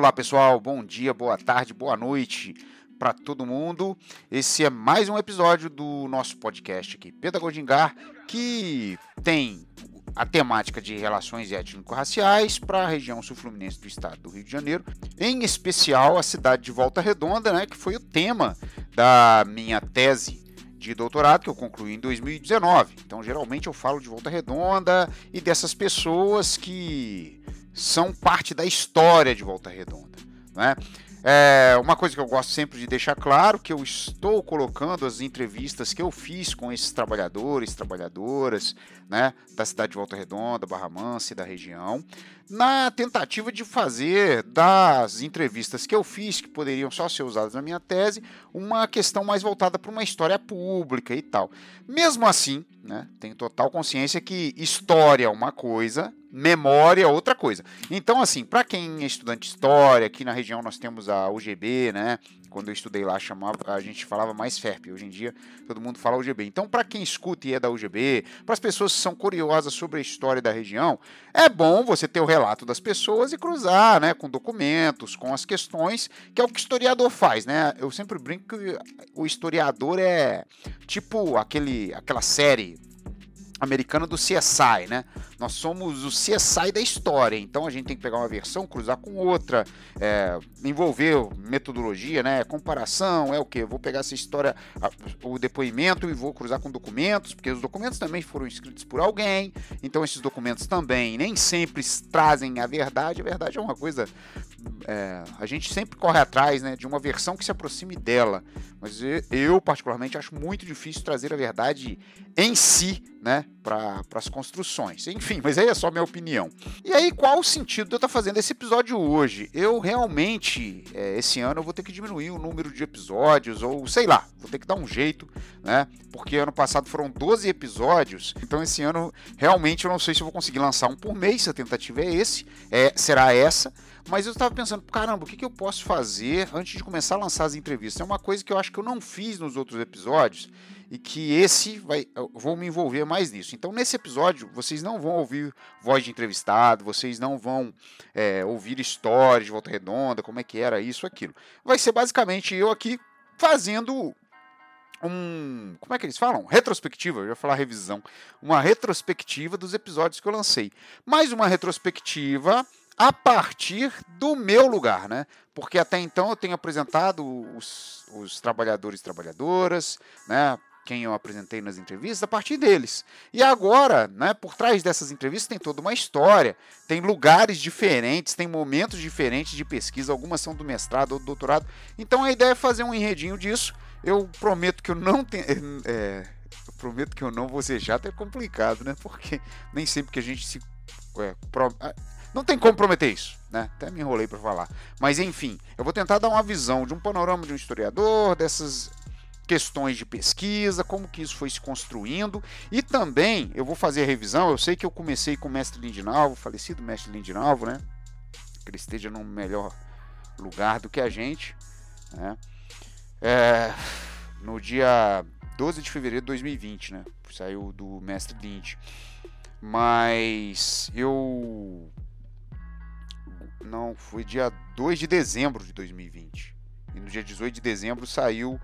Olá pessoal, bom dia, boa tarde, boa noite para todo mundo. Esse é mais um episódio do nosso podcast aqui, Pedagogingar, que tem a temática de relações étnico-raciais para a região sul-fluminense do estado do Rio de Janeiro, em especial a cidade de Volta Redonda, né, que foi o tema da minha tese de doutorado que eu concluí em 2019. Então, geralmente eu falo de Volta Redonda e dessas pessoas que são parte da história de Volta Redonda. Né? É uma coisa que eu gosto sempre de deixar claro que eu estou colocando as entrevistas que eu fiz com esses trabalhadores, trabalhadoras, né, da cidade de Volta Redonda, Barra Mansa e da região, na tentativa de fazer das entrevistas que eu fiz, que poderiam só ser usadas na minha tese, uma questão mais voltada para uma história pública e tal. Mesmo assim, né, tenho total consciência que história é uma coisa, memória é outra coisa. Então, assim, para quem é estudante de história, aqui na região nós temos a UGB, né, quando eu estudei lá, chamava, a gente falava mais FERP. Hoje em dia, todo mundo fala UGB. Então, para quem escuta e é da UGB, para as pessoas que são curiosas sobre a história da região, é bom você ter o relato das pessoas e cruzar, né, com documentos, com as questões, que é o que o historiador faz, né? Eu sempre brinco que o historiador é tipo aquele, aquela série americana do CSI, né? Nós somos o CSI da história, então a gente tem que pegar uma versão, cruzar com outra, é, envolver metodologia, né? Comparação, é o que? Vou pegar essa história, o depoimento e vou cruzar com documentos, porque os documentos também foram escritos por alguém, então esses documentos também nem sempre trazem a verdade. A verdade é uma coisa é, a gente sempre corre atrás né, de uma versão que se aproxime dela, mas eu, particularmente, acho muito difícil trazer a verdade em si né, para as construções. Enfim, mas aí é só minha opinião. E aí, qual o sentido de eu estar tá fazendo esse episódio hoje? Eu realmente, é, esse ano, eu vou ter que diminuir o número de episódios, ou sei lá, vou ter que dar um jeito, né? Porque ano passado foram 12 episódios, então esse ano realmente eu não sei se eu vou conseguir lançar um por mês, se a tentativa é esse, é, será essa. Mas eu estava pensando, caramba, o que, que eu posso fazer antes de começar a lançar as entrevistas? É uma coisa que eu acho que eu não fiz nos outros episódios e que esse vai, vou me envolver mais nisso. Então, nesse episódio, vocês não vão ouvir voz de entrevistado, vocês não vão é, ouvir histórias de Volta Redonda, como é que era isso, aquilo. Vai ser basicamente eu aqui fazendo um. Como é que eles falam? Retrospectiva, eu ia falar revisão. Uma retrospectiva dos episódios que eu lancei. Mais uma retrospectiva a partir do meu lugar, né? Porque até então eu tenho apresentado os, os trabalhadores e trabalhadoras, né? Quem eu apresentei nas entrevistas, a partir deles. E agora, né, por trás dessas entrevistas tem toda uma história, tem lugares diferentes, tem momentos diferentes de pesquisa, algumas são do mestrado ou do doutorado. Então a ideia é fazer um enredinho disso. Eu prometo que eu não tenho. É, prometo que eu não vou ser chato, é complicado, né? Porque nem sempre que a gente se. É, pro, não tem como prometer isso, né? Até me enrolei para falar. Mas enfim, eu vou tentar dar uma visão de um panorama de um historiador, dessas questões de pesquisa, como que isso foi se construindo e também eu vou fazer a revisão. Eu sei que eu comecei com o mestre Lindinalvo, falecido mestre Lindinalvo, né? Que ele esteja num melhor lugar do que a gente, né? É, no dia 12 de fevereiro de 2020, né? Saiu do mestre Lind. Mas eu não, foi dia 2 de dezembro de 2020. E no dia 18 de dezembro saiu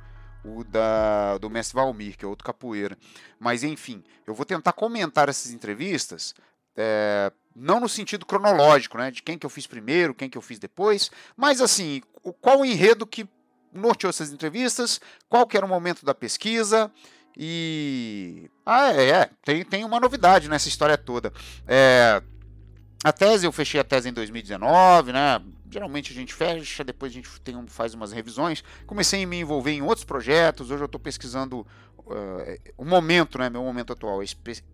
o da, do Mestre Valmir, que é outro capoeira. Mas enfim, eu vou tentar comentar essas entrevistas, é, não no sentido cronológico, né, de quem que eu fiz primeiro, quem que eu fiz depois, mas assim, qual o enredo que norteou essas entrevistas, qual que era o momento da pesquisa, e. Ah, é, é, tem, tem uma novidade nessa história toda. É, a tese, eu fechei a tese em 2019, né? Geralmente a gente fecha, depois a gente tem, faz umas revisões. Comecei a me envolver em outros projetos. Hoje eu estou pesquisando uh, o momento, né, meu momento atual, é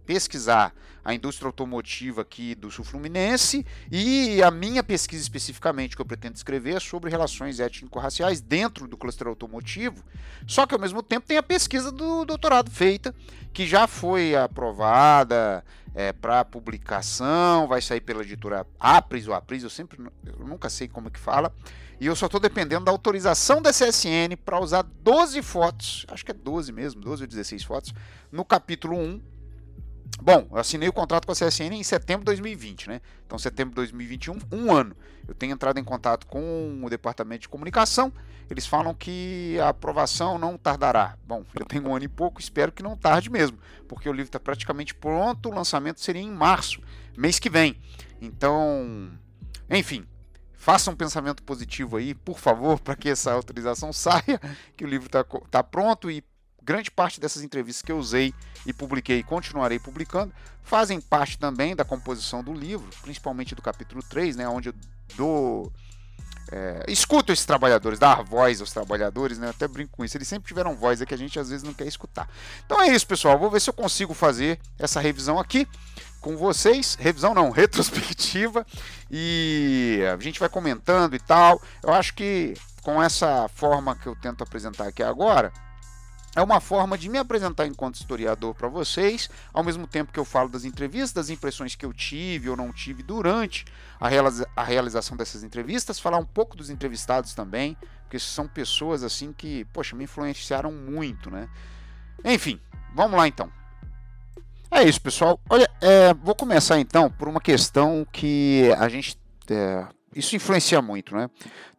pesquisar a indústria automotiva aqui do Sul Fluminense e a minha pesquisa especificamente que eu pretendo escrever é sobre relações étnico-raciais dentro do cluster automotivo. Só que ao mesmo tempo tem a pesquisa do doutorado feita, que já foi aprovada é, para publicação, vai sair pela editora Apris ou Apris, eu sempre eu nunca sei como é que fala. E eu só estou dependendo da autorização da CSN para usar 12 fotos, acho que é 12 mesmo, 12 ou 16 fotos, no capítulo 1 Bom, eu assinei o contrato com a CSN em setembro de 2020, né? Então, setembro de 2021, um ano. Eu tenho entrado em contato com o departamento de comunicação. Eles falam que a aprovação não tardará. Bom, eu tenho um ano e pouco, espero que não tarde mesmo, porque o livro está praticamente pronto. O lançamento seria em março, mês que vem. Então, enfim, faça um pensamento positivo aí, por favor, para que essa autorização saia, que o livro está tá pronto e grande parte dessas entrevistas que eu usei e publiquei e continuarei publicando fazem parte também da composição do livro, principalmente do capítulo 3, né, onde eu dou. É, escuto esses trabalhadores, dar voz aos trabalhadores, né? Eu até brinco com isso. Eles sempre tiveram voz, é que a gente às vezes não quer escutar. Então é isso, pessoal. Vou ver se eu consigo fazer essa revisão aqui com vocês. Revisão não, retrospectiva. E a gente vai comentando e tal. Eu acho que com essa forma que eu tento apresentar aqui agora, é uma forma de me apresentar enquanto historiador para vocês, ao mesmo tempo que eu falo das entrevistas, das impressões que eu tive ou não tive durante a, realiza a realização dessas entrevistas, falar um pouco dos entrevistados também, porque são pessoas assim que, poxa, me influenciaram muito, né? Enfim, vamos lá então. É isso, pessoal. Olha, é, vou começar então por uma questão que a gente é, isso influencia muito, né?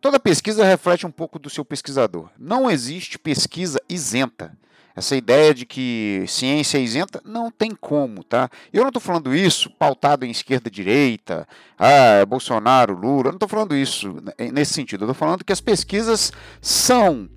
Toda pesquisa reflete um pouco do seu pesquisador. Não existe pesquisa isenta. Essa ideia de que ciência é isenta não tem como, tá? Eu não estou falando isso pautado em esquerda-direita, ah, Bolsonaro, Lula, eu não estou falando isso nesse sentido. Eu estou falando que as pesquisas são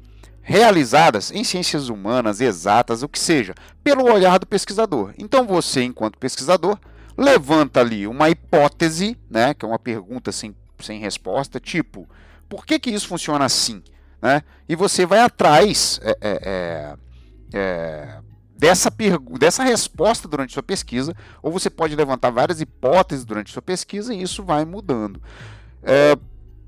realizadas em ciências humanas, exatas, o que seja, pelo olhar do pesquisador. Então você, enquanto pesquisador, levanta ali uma hipótese, né, que é uma pergunta assim sem resposta, tipo, por que, que isso funciona assim? Né? E você vai atrás é, é, é, é dessa, dessa resposta durante sua pesquisa, ou você pode levantar várias hipóteses durante sua pesquisa e isso vai mudando. É,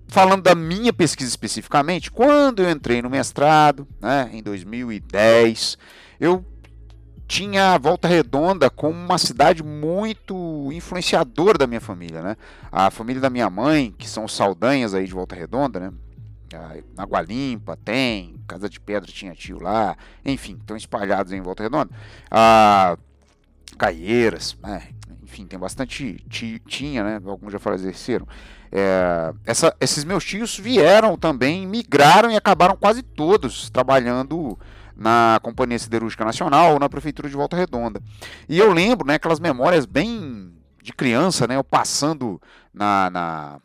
falando da minha pesquisa especificamente, quando eu entrei no mestrado, né, em 2010, eu tinha a Volta Redonda como uma cidade muito influenciadora da minha família, né? A família da minha mãe, que são os Saldanhas aí de Volta Redonda, né? Na Água Limpa tem, Casa de Pedra tinha tio lá, enfim, estão espalhados em Volta Redonda. Ah, Caieiras, né? enfim, tem bastante tio, tinha, né? Alguns já faleceram. É, essa, esses meus tios vieram também, migraram e acabaram quase todos trabalhando na Companhia Siderúrgica Nacional ou na Prefeitura de Volta Redonda. E eu lembro, né, aquelas memórias bem de criança, né, eu passando na, na,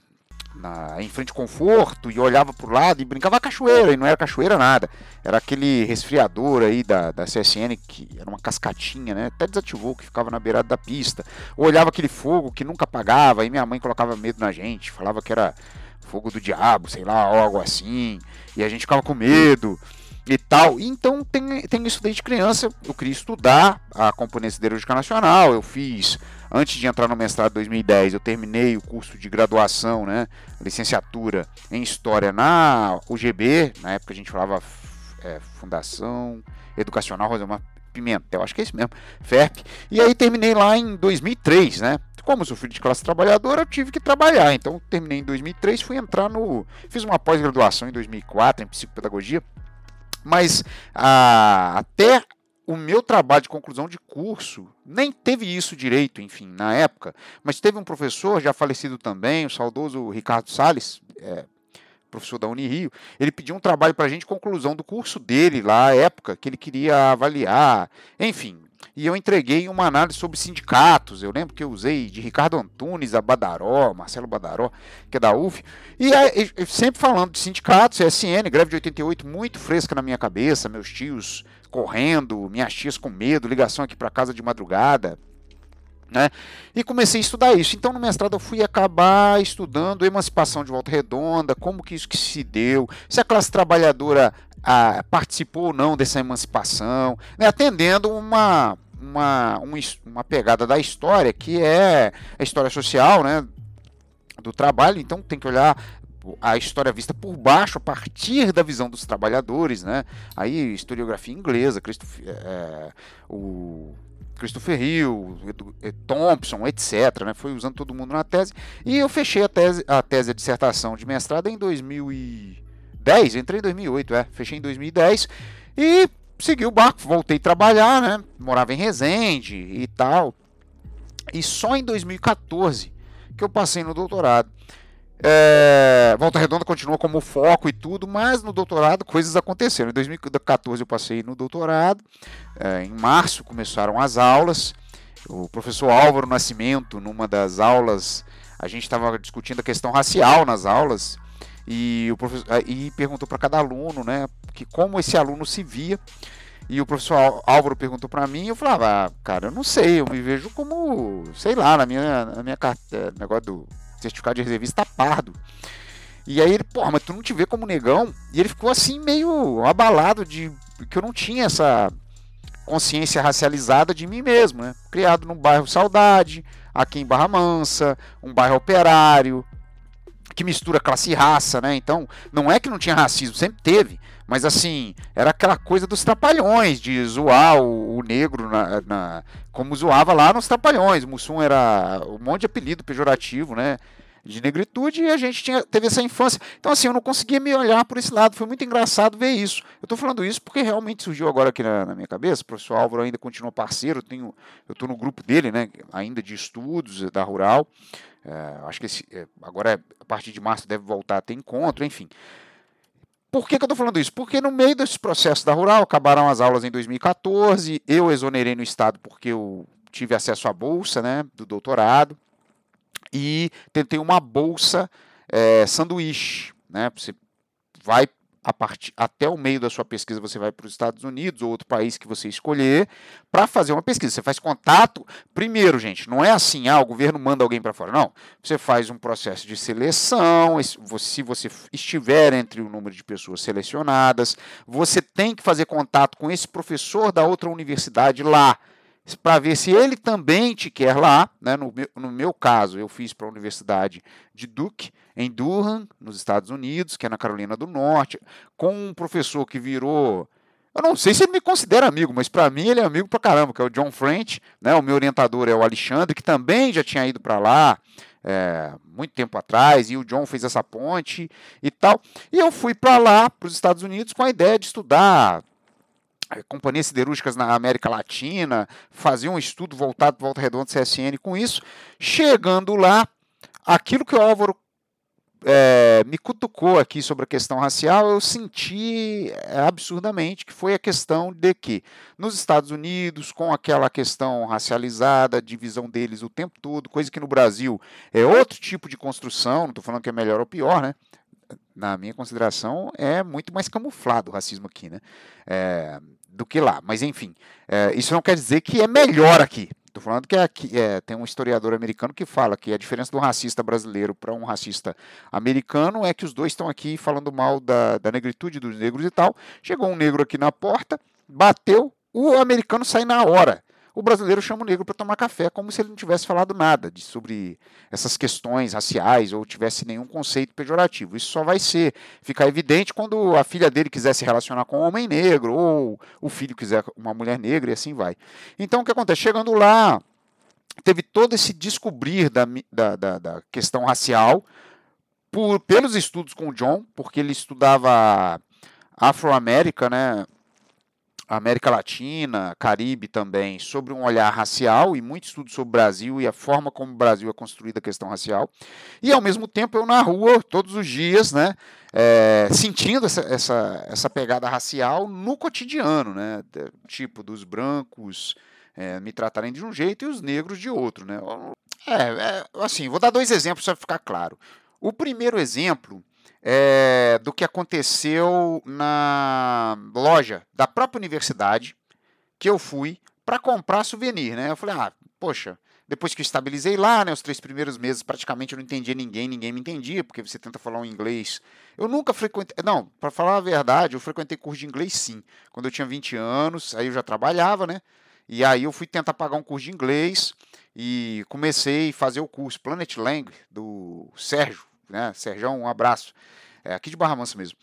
na em frente conforto e olhava para o lado e brincava cachoeira, e não era cachoeira nada. Era aquele resfriador aí da, da CSN, que era uma cascatinha, né, até desativou, que ficava na beirada da pista. Eu olhava aquele fogo que nunca apagava, e minha mãe colocava medo na gente, falava que era fogo do diabo, sei lá, algo assim, e a gente ficava com medo e tal. Então tem, tem isso desde criança. Eu queria estudar a componente siderúrgica nacional. Eu fiz, antes de entrar no mestrado em 2010, eu terminei o curso de graduação, né? Licenciatura em História na UGB. Na época a gente falava é, Fundação Educacional Rosemar Pimentel, acho que é isso mesmo, FERP. E aí terminei lá em 2003, né? Como sou filho de classe trabalhadora, eu tive que trabalhar. Então terminei em 2003, fui entrar no. Fiz uma pós-graduação em 2004 em psicopedagogia mas ah, até o meu trabalho de conclusão de curso nem teve isso direito, enfim, na época. Mas teve um professor, já falecido também, o saudoso Ricardo Sales, é, professor da Unirio, ele pediu um trabalho para a gente, conclusão do curso dele lá, época, que ele queria avaliar. Enfim, e eu entreguei uma análise sobre sindicatos. Eu lembro que eu usei de Ricardo Antunes, a Badaró, Marcelo Badaró, que é da UF, e, e sempre falando de sindicatos, CSN, greve de 88, muito fresca na minha cabeça, meus tios correndo, minhas tias com medo, ligação aqui para casa de madrugada, né? E comecei a estudar isso. Então, no mestrado, eu fui acabar estudando emancipação de volta redonda, como que isso que se deu, se a classe trabalhadora ah, participou ou não dessa emancipação, né? atendendo uma, uma, uma pegada da história que é a história social né? do trabalho. Então, tem que olhar a história vista por baixo a partir da visão dos trabalhadores, né? Aí historiografia inglesa, Cristo, é, o Christopher Hill, Thompson, etc. Né? Foi usando todo mundo na tese. E eu fechei a tese, a tese de dissertação de mestrado em 2010. Entrei em 2008, é. Fechei em 2010. E segui o barco, voltei a trabalhar, né? Morava em Resende e tal. E só em 2014 que eu passei no doutorado. É, Volta Redonda continua como foco e tudo, mas no doutorado coisas aconteceram. Em 2014 eu passei no doutorado, é, em março começaram as aulas. O professor Álvaro Nascimento, numa das aulas, a gente estava discutindo a questão racial nas aulas e o professor e perguntou para cada aluno, né, que como esse aluno se via. E o professor Álvaro perguntou para mim, eu falava, ah, cara, eu não sei, eu me vejo como, sei lá, na minha, na minha carteira, negócio do certificado de reservista pardo. E aí ele, porra, mas tu não te vê como negão? E ele ficou assim meio abalado de que eu não tinha essa consciência racializada de mim mesmo, né? Criado num bairro Saudade, aqui em Barra Mansa, um bairro operário, que mistura classe e raça, né? Então, não é que não tinha racismo, sempre teve. Mas assim, era aquela coisa dos trapalhões, de zoar o, o negro na, na, como zoava lá nos trapalhões. Mussum era um monte de apelido pejorativo, né? De negritude, e a gente tinha, teve essa infância. Então, assim, eu não conseguia me olhar por esse lado. Foi muito engraçado ver isso. Eu estou falando isso porque realmente surgiu agora aqui na, na, minha cabeça. O professor Álvaro ainda continua parceiro. Eu, tenho, eu estou no grupo dele, né? Ainda de estudos da Rural. É, acho que esse, é, agora, a partir de março, deve voltar a ter encontro, enfim. Por que, que eu estou falando isso? Porque no meio desse processo da Rural, acabaram as aulas em 2014, eu exonerei no Estado porque eu tive acesso à bolsa né, do doutorado e tentei uma bolsa é, sanduíche. Né, você vai a partir, até o meio da sua pesquisa você vai para os Estados Unidos ou outro país que você escolher para fazer uma pesquisa. Você faz contato. Primeiro, gente, não é assim, ah, o governo manda alguém para fora. Não. Você faz um processo de seleção. Se você estiver entre o número de pessoas selecionadas, você tem que fazer contato com esse professor da outra universidade lá para ver se ele também te quer lá. Né? No, meu, no meu caso, eu fiz para a Universidade de Duke, em Durham, nos Estados Unidos, que é na Carolina do Norte, com um professor que virou. Eu não sei se ele me considera amigo, mas para mim ele é amigo para caramba, que é o John French. Né? O meu orientador é o Alexandre, que também já tinha ido para lá. É, muito tempo atrás, e o John fez essa ponte e tal. E eu fui para lá, para os Estados Unidos, com a ideia de estudar companhias siderúrgicas na América Latina, fazia um estudo voltado para Volta Redonda CSN com isso. Chegando lá, aquilo que o Álvaro é, me cutucou aqui sobre a questão racial, eu senti é, absurdamente que foi a questão de que nos Estados Unidos, com aquela questão racializada, divisão deles o tempo todo, coisa que no Brasil é outro tipo de construção, não estou falando que é melhor ou pior, né? Na minha consideração, é muito mais camuflado o racismo aqui, né? É, do que lá. Mas enfim, é, isso não quer dizer que é melhor aqui. Estou falando que aqui, é, tem um historiador americano que fala que a diferença do racista brasileiro para um racista americano é que os dois estão aqui falando mal da, da negritude dos negros e tal. Chegou um negro aqui na porta, bateu, o americano sai na hora o brasileiro chama o negro para tomar café, como se ele não tivesse falado nada de, sobre essas questões raciais ou tivesse nenhum conceito pejorativo. Isso só vai ser ficar evidente quando a filha dele quiser se relacionar com um homem negro ou o filho quiser uma mulher negra e assim vai. Então o que acontece? Chegando lá, teve todo esse descobrir da, da, da, da questão racial por, pelos estudos com o John, porque ele estudava Afro-América, né? América Latina, Caribe também, sobre um olhar racial e muito estudo sobre o Brasil e a forma como o Brasil é construída a questão racial. E ao mesmo tempo eu na rua, todos os dias, né, é, sentindo essa, essa, essa pegada racial no cotidiano, né, tipo dos brancos é, me tratarem de um jeito e os negros de outro. Né. É, é assim, vou dar dois exemplos para ficar claro. O primeiro exemplo é, do que aconteceu na loja da própria universidade que eu fui para comprar souvenir, né? Eu falei, ah, poxa, depois que eu estabilizei lá, né, os três primeiros meses praticamente eu não entendia ninguém, ninguém me entendia, porque você tenta falar um inglês. Eu nunca frequentei, não, para falar a verdade, eu frequentei curso de inglês sim. Quando eu tinha 20 anos, aí eu já trabalhava, né? E aí eu fui tentar pagar um curso de inglês e comecei a fazer o curso Planet Lang do Sérgio, né? Sérgio, um abraço. É aqui de Barra Mansa mesmo.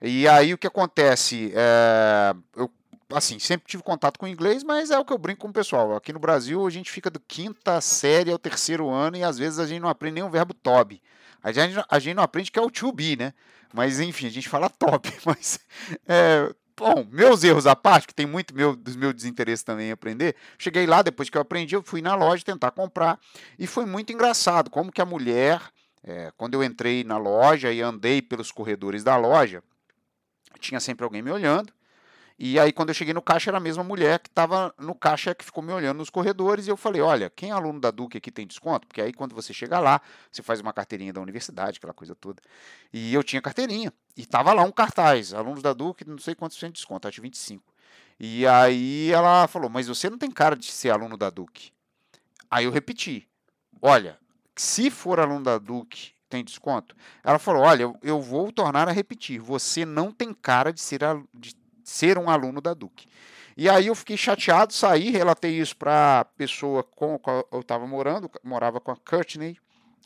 E aí o que acontece? É, eu assim, sempre tive contato com inglês, mas é o que eu brinco com o pessoal. Aqui no Brasil a gente fica do quinta série ao terceiro ano e às vezes a gente não aprende nem o verbo tobe. A gente, a gente não aprende que é o to be, né? Mas enfim, a gente fala top. Mas é, Bom, meus erros à parte, que tem muito meu, dos meus desinteresses também em aprender. Cheguei lá, depois que eu aprendi, eu fui na loja tentar comprar. E foi muito engraçado como que a mulher, é, quando eu entrei na loja e andei pelos corredores da loja, tinha sempre alguém me olhando. E aí, quando eu cheguei no caixa, era a mesma mulher que estava no caixa que ficou me olhando nos corredores. E eu falei: Olha, quem é aluno da Duque aqui tem desconto? Porque aí, quando você chega lá, você faz uma carteirinha da universidade, aquela coisa toda. E eu tinha carteirinha. E estava lá um cartaz: alunos da Duque, não sei quantos por cento de desconto, acho 25. E aí ela falou: Mas você não tem cara de ser aluno da Duque. Aí eu repeti: Olha, se for aluno da Duque, tem desconto? Ela falou: Olha, eu, vou tornar a repetir. Você não tem cara de ser, de ser um aluno da Duque. E aí eu fiquei chateado, saí, relatei isso para a pessoa com a qual eu estava morando, morava com a Courtney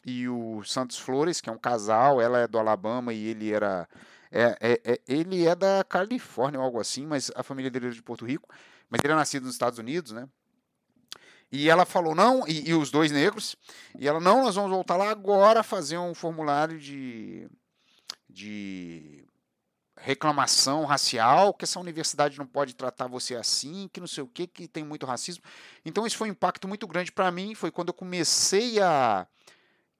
e o Santos Flores, que é um casal, ela é do Alabama e ele era é, é, é, ele é da Califórnia ou algo assim, mas a família dele é de Porto Rico, mas ele é nascido nos Estados Unidos, né? E ela falou, não, e, e os dois negros, e ela, não, nós vamos voltar lá agora fazer um formulário de, de reclamação racial, que essa universidade não pode tratar você assim, que não sei o que, que tem muito racismo. Então isso foi um impacto muito grande para mim, foi quando eu comecei a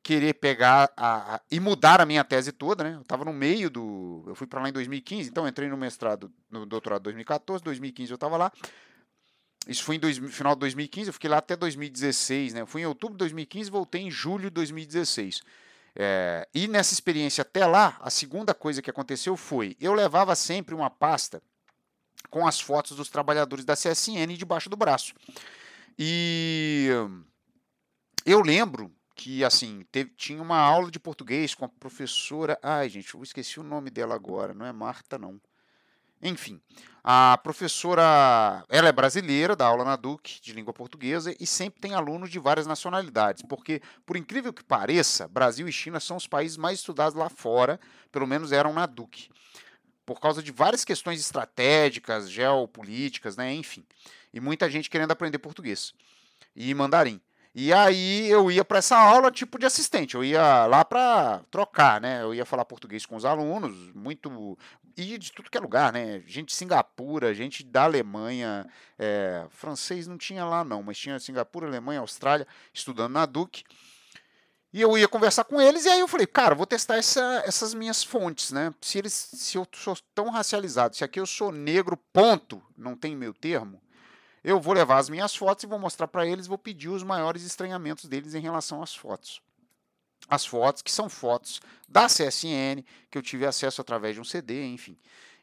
querer pegar a, a, e mudar a minha tese toda, né? Eu estava no meio do, eu fui para lá em 2015, então entrei no mestrado, no doutorado em 2014, 2015 eu estava lá. Isso foi em dois, final de 2015, eu fiquei lá até 2016, né? Eu fui em outubro de 2015, voltei em julho de 2016. É, e nessa experiência até lá, a segunda coisa que aconteceu foi: eu levava sempre uma pasta com as fotos dos trabalhadores da CSN debaixo do braço. E eu lembro que assim teve, tinha uma aula de português com a professora. Ai, gente, eu esqueci o nome dela agora. Não é Marta, não. Enfim, a professora, ela é brasileira, dá aula na Duke de língua portuguesa e sempre tem alunos de várias nacionalidades, porque, por incrível que pareça, Brasil e China são os países mais estudados lá fora, pelo menos eram na Duke, por causa de várias questões estratégicas, geopolíticas, né, enfim, e muita gente querendo aprender português e mandarim. E aí eu ia para essa aula tipo de assistente, eu ia lá para trocar, né? Eu ia falar português com os alunos, muito e de tudo que é lugar, né? Gente de Singapura, gente da Alemanha, é, francês não tinha lá não, mas tinha Singapura, Alemanha, Austrália, estudando na Duke. E eu ia conversar com eles, e aí eu falei, cara, vou testar essa, essas minhas fontes, né? Se, eles, se eu sou tão racializado, se aqui eu sou negro, ponto, não tem meu termo, eu vou levar as minhas fotos e vou mostrar para eles, vou pedir os maiores estranhamentos deles em relação às fotos. As fotos, que são fotos da CSN, que eu tive acesso através de um CD, enfim.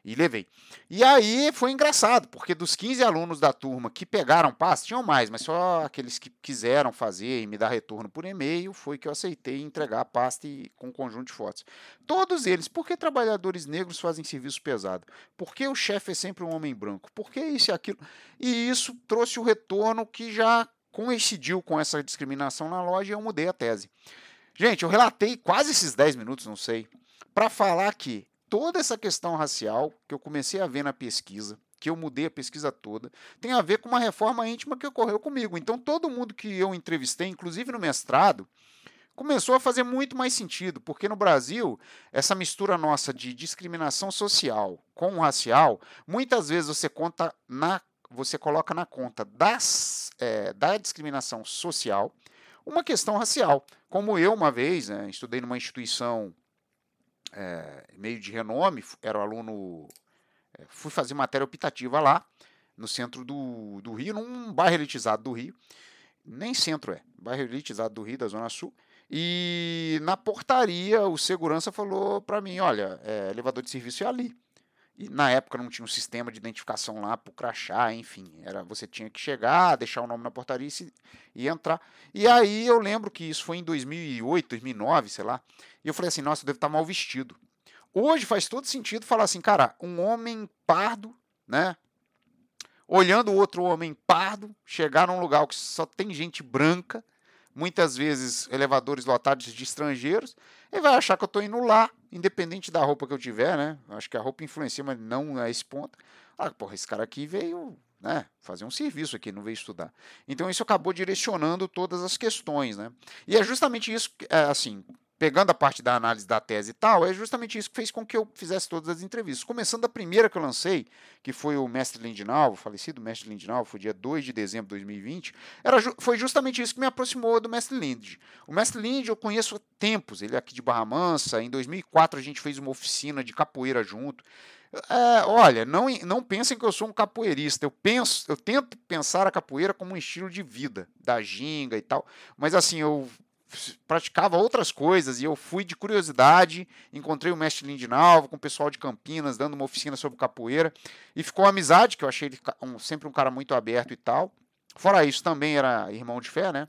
E levei. E aí foi engraçado, porque dos 15 alunos da turma que pegaram pasta, tinham mais, mas só aqueles que quiseram fazer e me dar retorno por e-mail, foi que eu aceitei entregar a pasta e, com um conjunto de fotos. Todos eles, por que trabalhadores negros fazem serviço pesado? Por que o chefe é sempre um homem branco? Por que isso e aquilo? E isso trouxe o retorno que já coincidiu com essa discriminação na loja e eu mudei a tese. Gente, eu relatei quase esses 10 minutos, não sei, para falar que toda essa questão racial que eu comecei a ver na pesquisa, que eu mudei a pesquisa toda, tem a ver com uma reforma íntima que ocorreu comigo. Então, todo mundo que eu entrevistei, inclusive no mestrado, começou a fazer muito mais sentido, porque no Brasil, essa mistura nossa de discriminação social com racial, muitas vezes você conta na você coloca na conta das, é, da discriminação social uma questão racial. Como eu, uma vez, né, estudei numa instituição é, meio de renome, era um aluno. É, fui fazer matéria optativa lá, no centro do, do Rio, num bairro elitizado do Rio. Nem centro é, bairro elitizado do Rio, da Zona Sul. E na portaria, o segurança falou para mim: olha, é, elevador de serviço é ali. E na época não tinha um sistema de identificação lá para crachá, enfim. Era, você tinha que chegar, deixar o nome na portaria e, se, e, entrar. E aí eu lembro que isso foi em 2008, 2009, sei lá. E eu falei assim, nossa, eu devo estar mal vestido. Hoje faz todo sentido falar assim, cara, um homem pardo, né? Olhando outro homem pardo, chegar num lugar que só tem gente branca, muitas vezes elevadores lotados de estrangeiros, ele vai achar que eu estou indo lá, independente da roupa que eu tiver, né? Acho que a roupa influencia, mas não a esse ponto. Ah, porra, esse cara aqui veio né, fazer um serviço aqui, não veio estudar. Então isso acabou direcionando todas as questões, né? E é justamente isso, é, assim, pegando a parte da análise da tese e tal, é justamente isso que fez com que eu fizesse todas as entrevistas. Começando da primeira que eu lancei, que foi o Mestre Lindinal, o falecido Mestre Lindinal, foi dia 2 de dezembro de 2020, era, foi justamente isso que me aproximou do Mestre Lind. O Mestre Lind eu conheço há tempos, ele é aqui de Barra Mansa, em 2004 a gente fez uma oficina de capoeira junto. É, olha, não, não pensem que eu sou um capoeirista. Eu penso, eu tento pensar a capoeira como um estilo de vida, da ginga e tal. Mas assim, eu praticava outras coisas e eu fui de curiosidade, encontrei o mestre Lindinalvo com o pessoal de Campinas dando uma oficina sobre capoeira e ficou amizade, que eu achei ele um, sempre um cara muito aberto e tal. Fora isso, também era irmão de fé, né?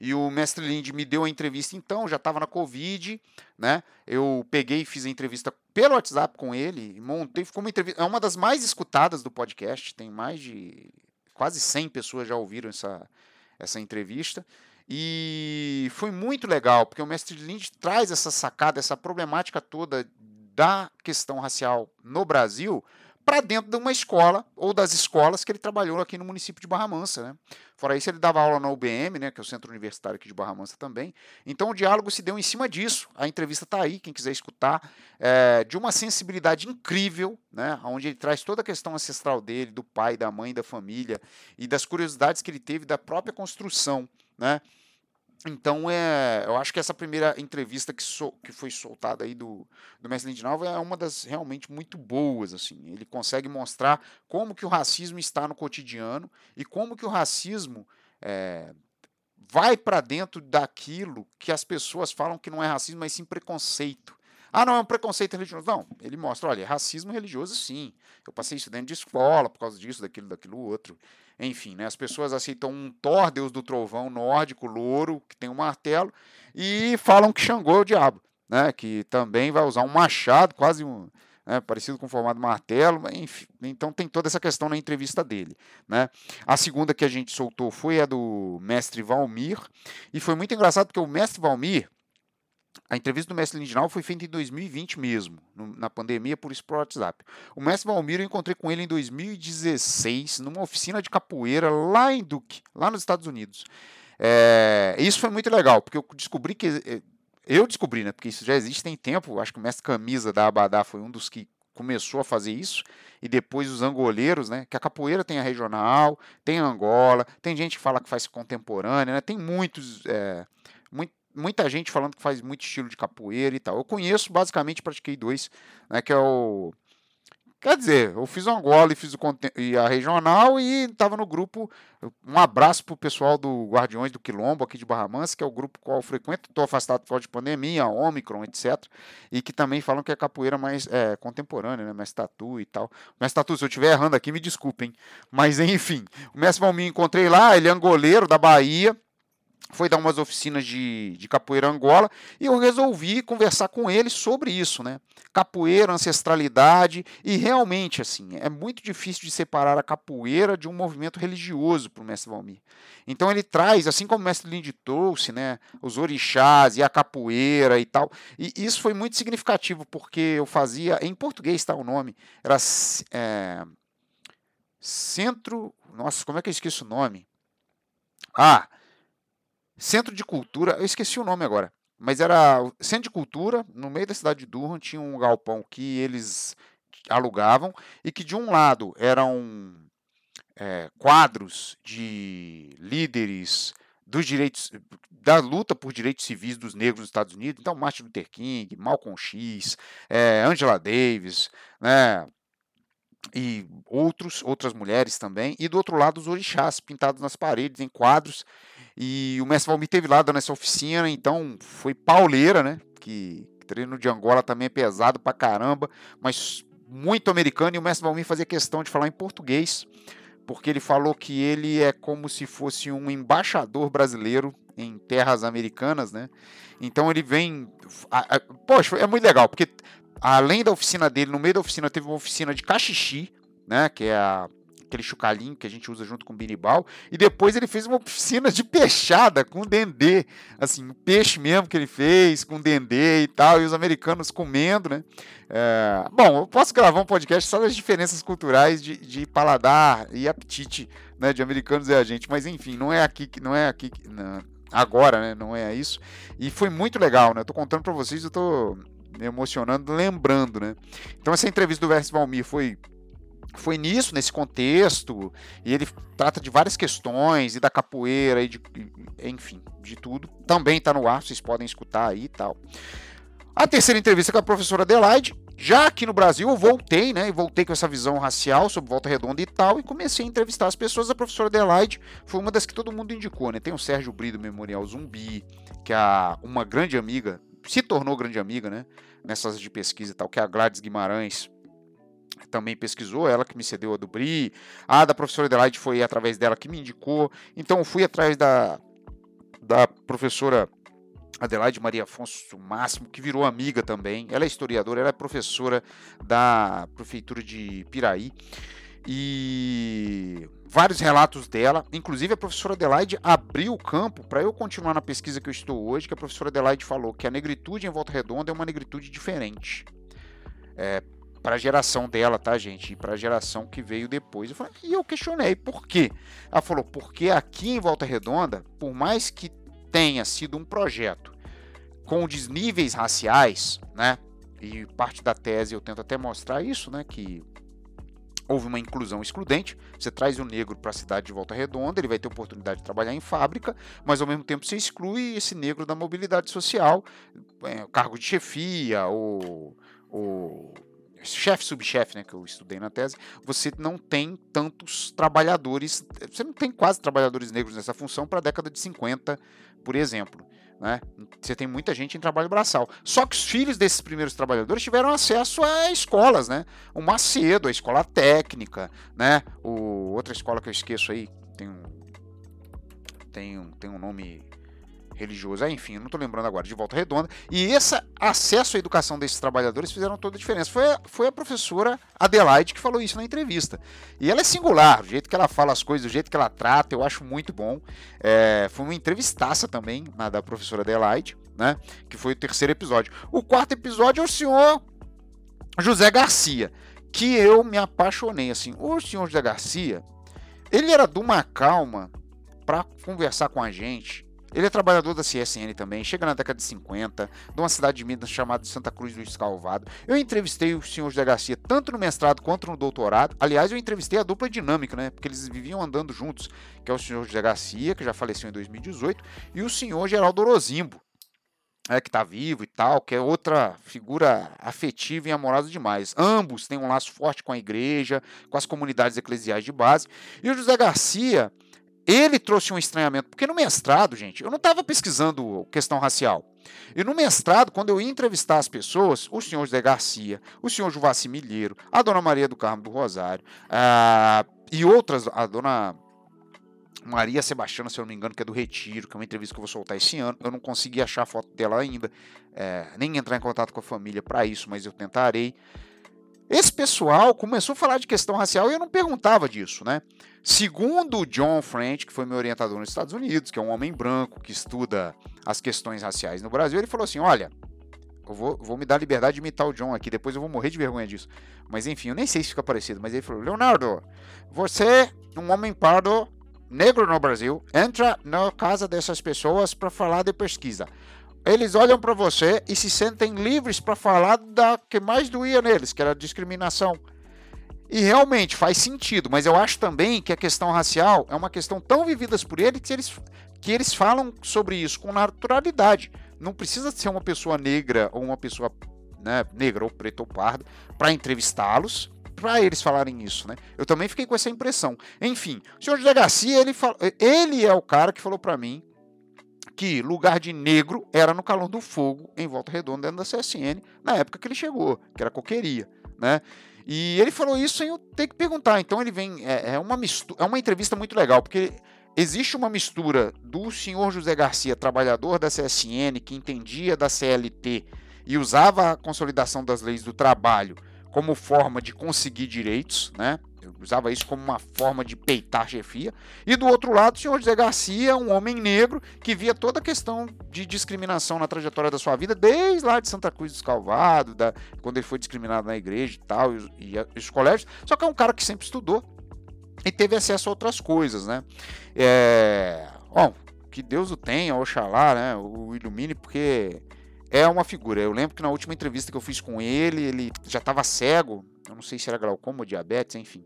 E o mestre Lind me deu a entrevista então, já estava na Covid, né? Eu peguei e fiz a entrevista pelo WhatsApp com ele, montei, ficou uma entrevista, é uma das mais escutadas do podcast, tem mais de quase 100 pessoas já ouviram essa, essa entrevista. E foi muito legal, porque o mestre Lind traz essa sacada, essa problemática toda da questão racial no Brasil para dentro de uma escola ou das escolas que ele trabalhou aqui no município de Barra Mansa. Né? Fora isso, ele dava aula na UBM, né, que é o Centro Universitário aqui de Barra Mansa também. Então o diálogo se deu em cima disso. A entrevista está aí, quem quiser escutar, é, de uma sensibilidade incrível, né, onde ele traz toda a questão ancestral dele, do pai, da mãe, da família e das curiosidades que ele teve da própria construção né? Então, é, eu acho que essa primeira entrevista que, so, que foi soltada aí do, do Mestre Lindinalva é uma das realmente muito boas. assim. Ele consegue mostrar como que o racismo está no cotidiano e como que o racismo é, vai para dentro daquilo que as pessoas falam que não é racismo, mas sim preconceito. Ah, não, é um preconceito religioso. Não, ele mostra, olha, é racismo religioso sim. Eu passei isso dentro de escola por causa disso, daquilo, daquilo outro. Enfim, né, as pessoas aceitam um Thor, deus do trovão nórdico, louro, que tem um martelo, e falam que Xangô é o diabo, né, que também vai usar um machado, quase um, né, parecido com o formato martelo, enfim, então tem toda essa questão na entrevista dele. Né. A segunda que a gente soltou foi a do mestre Valmir, e foi muito engraçado porque o mestre Valmir, a entrevista do mestre Lindinal foi feita em 2020 mesmo, no, na pandemia, por isso WhatsApp. O mestre Valmir eu encontrei com ele em 2016, numa oficina de capoeira lá em Duke, lá nos Estados Unidos. É, isso foi muito legal, porque eu descobri que. Eh, eu descobri, né? Porque isso já existe tem tempo. Acho que o mestre Camisa da Abadá foi um dos que começou a fazer isso, e depois os angoleiros, né? Que a capoeira tem a regional, tem a Angola, tem gente que fala que faz contemporânea, né? Tem muitos. É, muito, muita gente falando que faz muito estilo de capoeira e tal. Eu conheço, basicamente, pratiquei dois, né, que é o... Quer dizer, eu fiz Angola e fiz o, e a regional e estava no grupo. Um abraço para o pessoal do Guardiões do Quilombo, aqui de Barra Mansa, que é o grupo qual eu frequento. Estou afastado por de pandemia, Omicron, etc. E que também falam que é capoeira mais é, contemporânea, né? mais tatu e tal. Mais tatu, se eu estiver errando aqui, me desculpem. Mas enfim, o mestre Valmir encontrei lá, ele é angoleiro da Bahia foi dar umas oficinas de, de capoeira Angola e eu resolvi conversar com ele sobre isso, né? Capoeira, ancestralidade e realmente assim é muito difícil de separar a capoeira de um movimento religioso para o mestre Valmir. Então ele traz, assim como o mestre Lindy trouxe, né, os orixás e a capoeira e tal. E isso foi muito significativo porque eu fazia em português está o nome era é, centro, nossa, como é que eu esqueço o nome? Ah, Centro de Cultura, eu esqueci o nome agora, mas era Centro de Cultura, no meio da cidade de Durham, tinha um galpão que eles alugavam e que de um lado eram é, quadros de líderes dos direitos da luta por direitos civis dos negros nos Estados Unidos, então Martin Luther King, Malcolm X, é, Angela Davis, né, e outros, outras mulheres também, e do outro lado os orixás pintados nas paredes em quadros e o mestre Valmir teve lá dando essa oficina, então foi pauleira, né? Que treino de Angola também é pesado pra caramba, mas muito americano. E o mestre Valmir fazia questão de falar em português, porque ele falou que ele é como se fosse um embaixador brasileiro em terras americanas, né? Então ele vem. Poxa, é muito legal, porque além da oficina dele, no meio da oficina teve uma oficina de cachixi, né? Que é a aquele chucalinho que a gente usa junto com o biribau, e depois ele fez uma oficina de peixada com dendê, assim, peixe mesmo que ele fez, com dendê e tal, e os americanos comendo, né? É, bom, eu posso gravar um podcast só das diferenças culturais de, de paladar e apetite né, de americanos e a gente, mas enfim, não é aqui que não é aqui não, agora, né? Não é isso. E foi muito legal, né? Eu tô contando para vocês, eu tô me emocionando, lembrando, né? Então essa entrevista do Verso Valmir foi foi nisso, nesse contexto, e ele trata de várias questões, e da capoeira, e de, enfim, de tudo. Também está no ar, vocês podem escutar aí e tal. A terceira entrevista com a professora Adelaide, já aqui no Brasil eu voltei, né, e voltei com essa visão racial sobre Volta Redonda e tal, e comecei a entrevistar as pessoas. A professora Adelaide foi uma das que todo mundo indicou, né? Tem o Sérgio Bri do Memorial Zumbi, que é uma grande amiga se tornou grande amiga, né? Nessas de pesquisa e tal, que é a Gladys Guimarães também pesquisou, ela que me cedeu a do Bri. A da professora Adelaide foi através dela que me indicou. Então eu fui atrás da, da professora Adelaide Maria Afonso Máximo, que virou amiga também. Ela é historiadora, ela é professora da prefeitura de Piraí. E vários relatos dela, inclusive a professora Adelaide abriu o campo para eu continuar na pesquisa que eu estou hoje, que a professora Adelaide falou que a negritude em Volta Redonda é uma negritude diferente. É, para a geração dela, tá, gente? E para a geração que veio depois. Eu falei, e eu questionei, por quê? Ela falou, porque aqui em Volta Redonda, por mais que tenha sido um projeto com desníveis raciais, né? E parte da tese eu tento até mostrar isso, né? Que houve uma inclusão excludente. Você traz o negro para a cidade de Volta Redonda, ele vai ter oportunidade de trabalhar em fábrica, mas ao mesmo tempo você exclui esse negro da mobilidade social, é, cargo de chefia ou, ou chefe subchefe, né, que eu estudei na tese, você não tem tantos trabalhadores, você não tem quase trabalhadores negros nessa função para a década de 50, por exemplo. Né? Você tem muita gente em trabalho braçal. Só que os filhos desses primeiros trabalhadores tiveram acesso a escolas, né? O Macedo, a escola técnica, né? O, outra escola que eu esqueço aí, tem um, tem um, tem um nome religioso, enfim, não estou lembrando agora, de Volta Redonda. E esse acesso à educação desses trabalhadores fizeram toda a diferença. Foi, foi a professora Adelaide que falou isso na entrevista. E ela é singular, o jeito que ela fala as coisas, o jeito que ela trata, eu acho muito bom. É, foi uma entrevistaça também, na da professora Adelaide, né? Que foi o terceiro episódio. O quarto episódio é o senhor José Garcia, que eu me apaixonei, assim. O senhor José Garcia, ele era de uma calma para conversar com a gente ele é trabalhador da CSN também, chega na década de 50, de uma cidade de Minas chamada Santa Cruz do Escalvado. Eu entrevistei o senhor José Garcia tanto no mestrado quanto no doutorado. Aliás, eu entrevistei a dupla dinâmica, né? Porque eles viviam andando juntos, que é o senhor José Garcia, que já faleceu em 2018, e o senhor Geraldo Orozimbo, é, que está vivo e tal, que é outra figura afetiva e amorosa demais. Ambos têm um laço forte com a igreja, com as comunidades eclesiais de base. E o José Garcia ele trouxe um estranhamento, porque no mestrado, gente, eu não estava pesquisando questão racial. E no mestrado, quando eu ia entrevistar as pessoas, o senhor José Garcia, o senhor Juvaci Milheiro, a dona Maria do Carmo do Rosário, uh, e outras, a dona Maria Sebastiana, se eu não me engano, que é do Retiro, que é uma entrevista que eu vou soltar esse ano. Eu não consegui achar a foto dela ainda, é, nem entrar em contato com a família para isso, mas eu tentarei. Esse pessoal começou a falar de questão racial e eu não perguntava disso, né? Segundo o John French, que foi meu orientador nos Estados Unidos, que é um homem branco que estuda as questões raciais no Brasil, ele falou assim: olha, eu vou, vou me dar liberdade de imitar o John aqui, depois eu vou morrer de vergonha disso. Mas enfim, eu nem sei se fica parecido, mas ele falou: Leonardo, você, um homem pardo, negro no Brasil, entra na casa dessas pessoas para falar de pesquisa. Eles olham para você e se sentem livres para falar da que mais doía neles, que era a discriminação. E realmente faz sentido, mas eu acho também que a questão racial é uma questão tão vivida por eles que eles, que eles falam sobre isso com naturalidade. Não precisa ser uma pessoa negra ou uma pessoa né, negra ou preta ou parda para entrevistá-los, para eles falarem isso, né? Eu também fiquei com essa impressão. Enfim, o senhor José Garcia, ele, fala, ele é o cara que falou para mim que lugar de negro era no calor do fogo em Volta Redonda dentro da CSN na época que ele chegou, que era coqueria, né? E ele falou isso sem eu ter que perguntar. Então ele vem. É, é uma, mistura, é uma entrevista muito legal, porque existe uma mistura do senhor José Garcia, trabalhador da CSN, que entendia da CLT e usava a consolidação das leis do trabalho como forma de conseguir direitos, né? Usava isso como uma forma de peitar a chefia. E do outro lado, o senhor José Garcia, um homem negro que via toda a questão de discriminação na trajetória da sua vida, desde lá de Santa Cruz dos Calvados, da, quando ele foi discriminado na igreja e tal, e, e, os colégios. Só que é um cara que sempre estudou e teve acesso a outras coisas, né? É, bom, que Deus o tenha, Oxalá, né? O ilumine, porque é uma figura. Eu lembro que na última entrevista que eu fiz com ele, ele já estava cego, eu não sei se era glaucoma ou diabetes, enfim.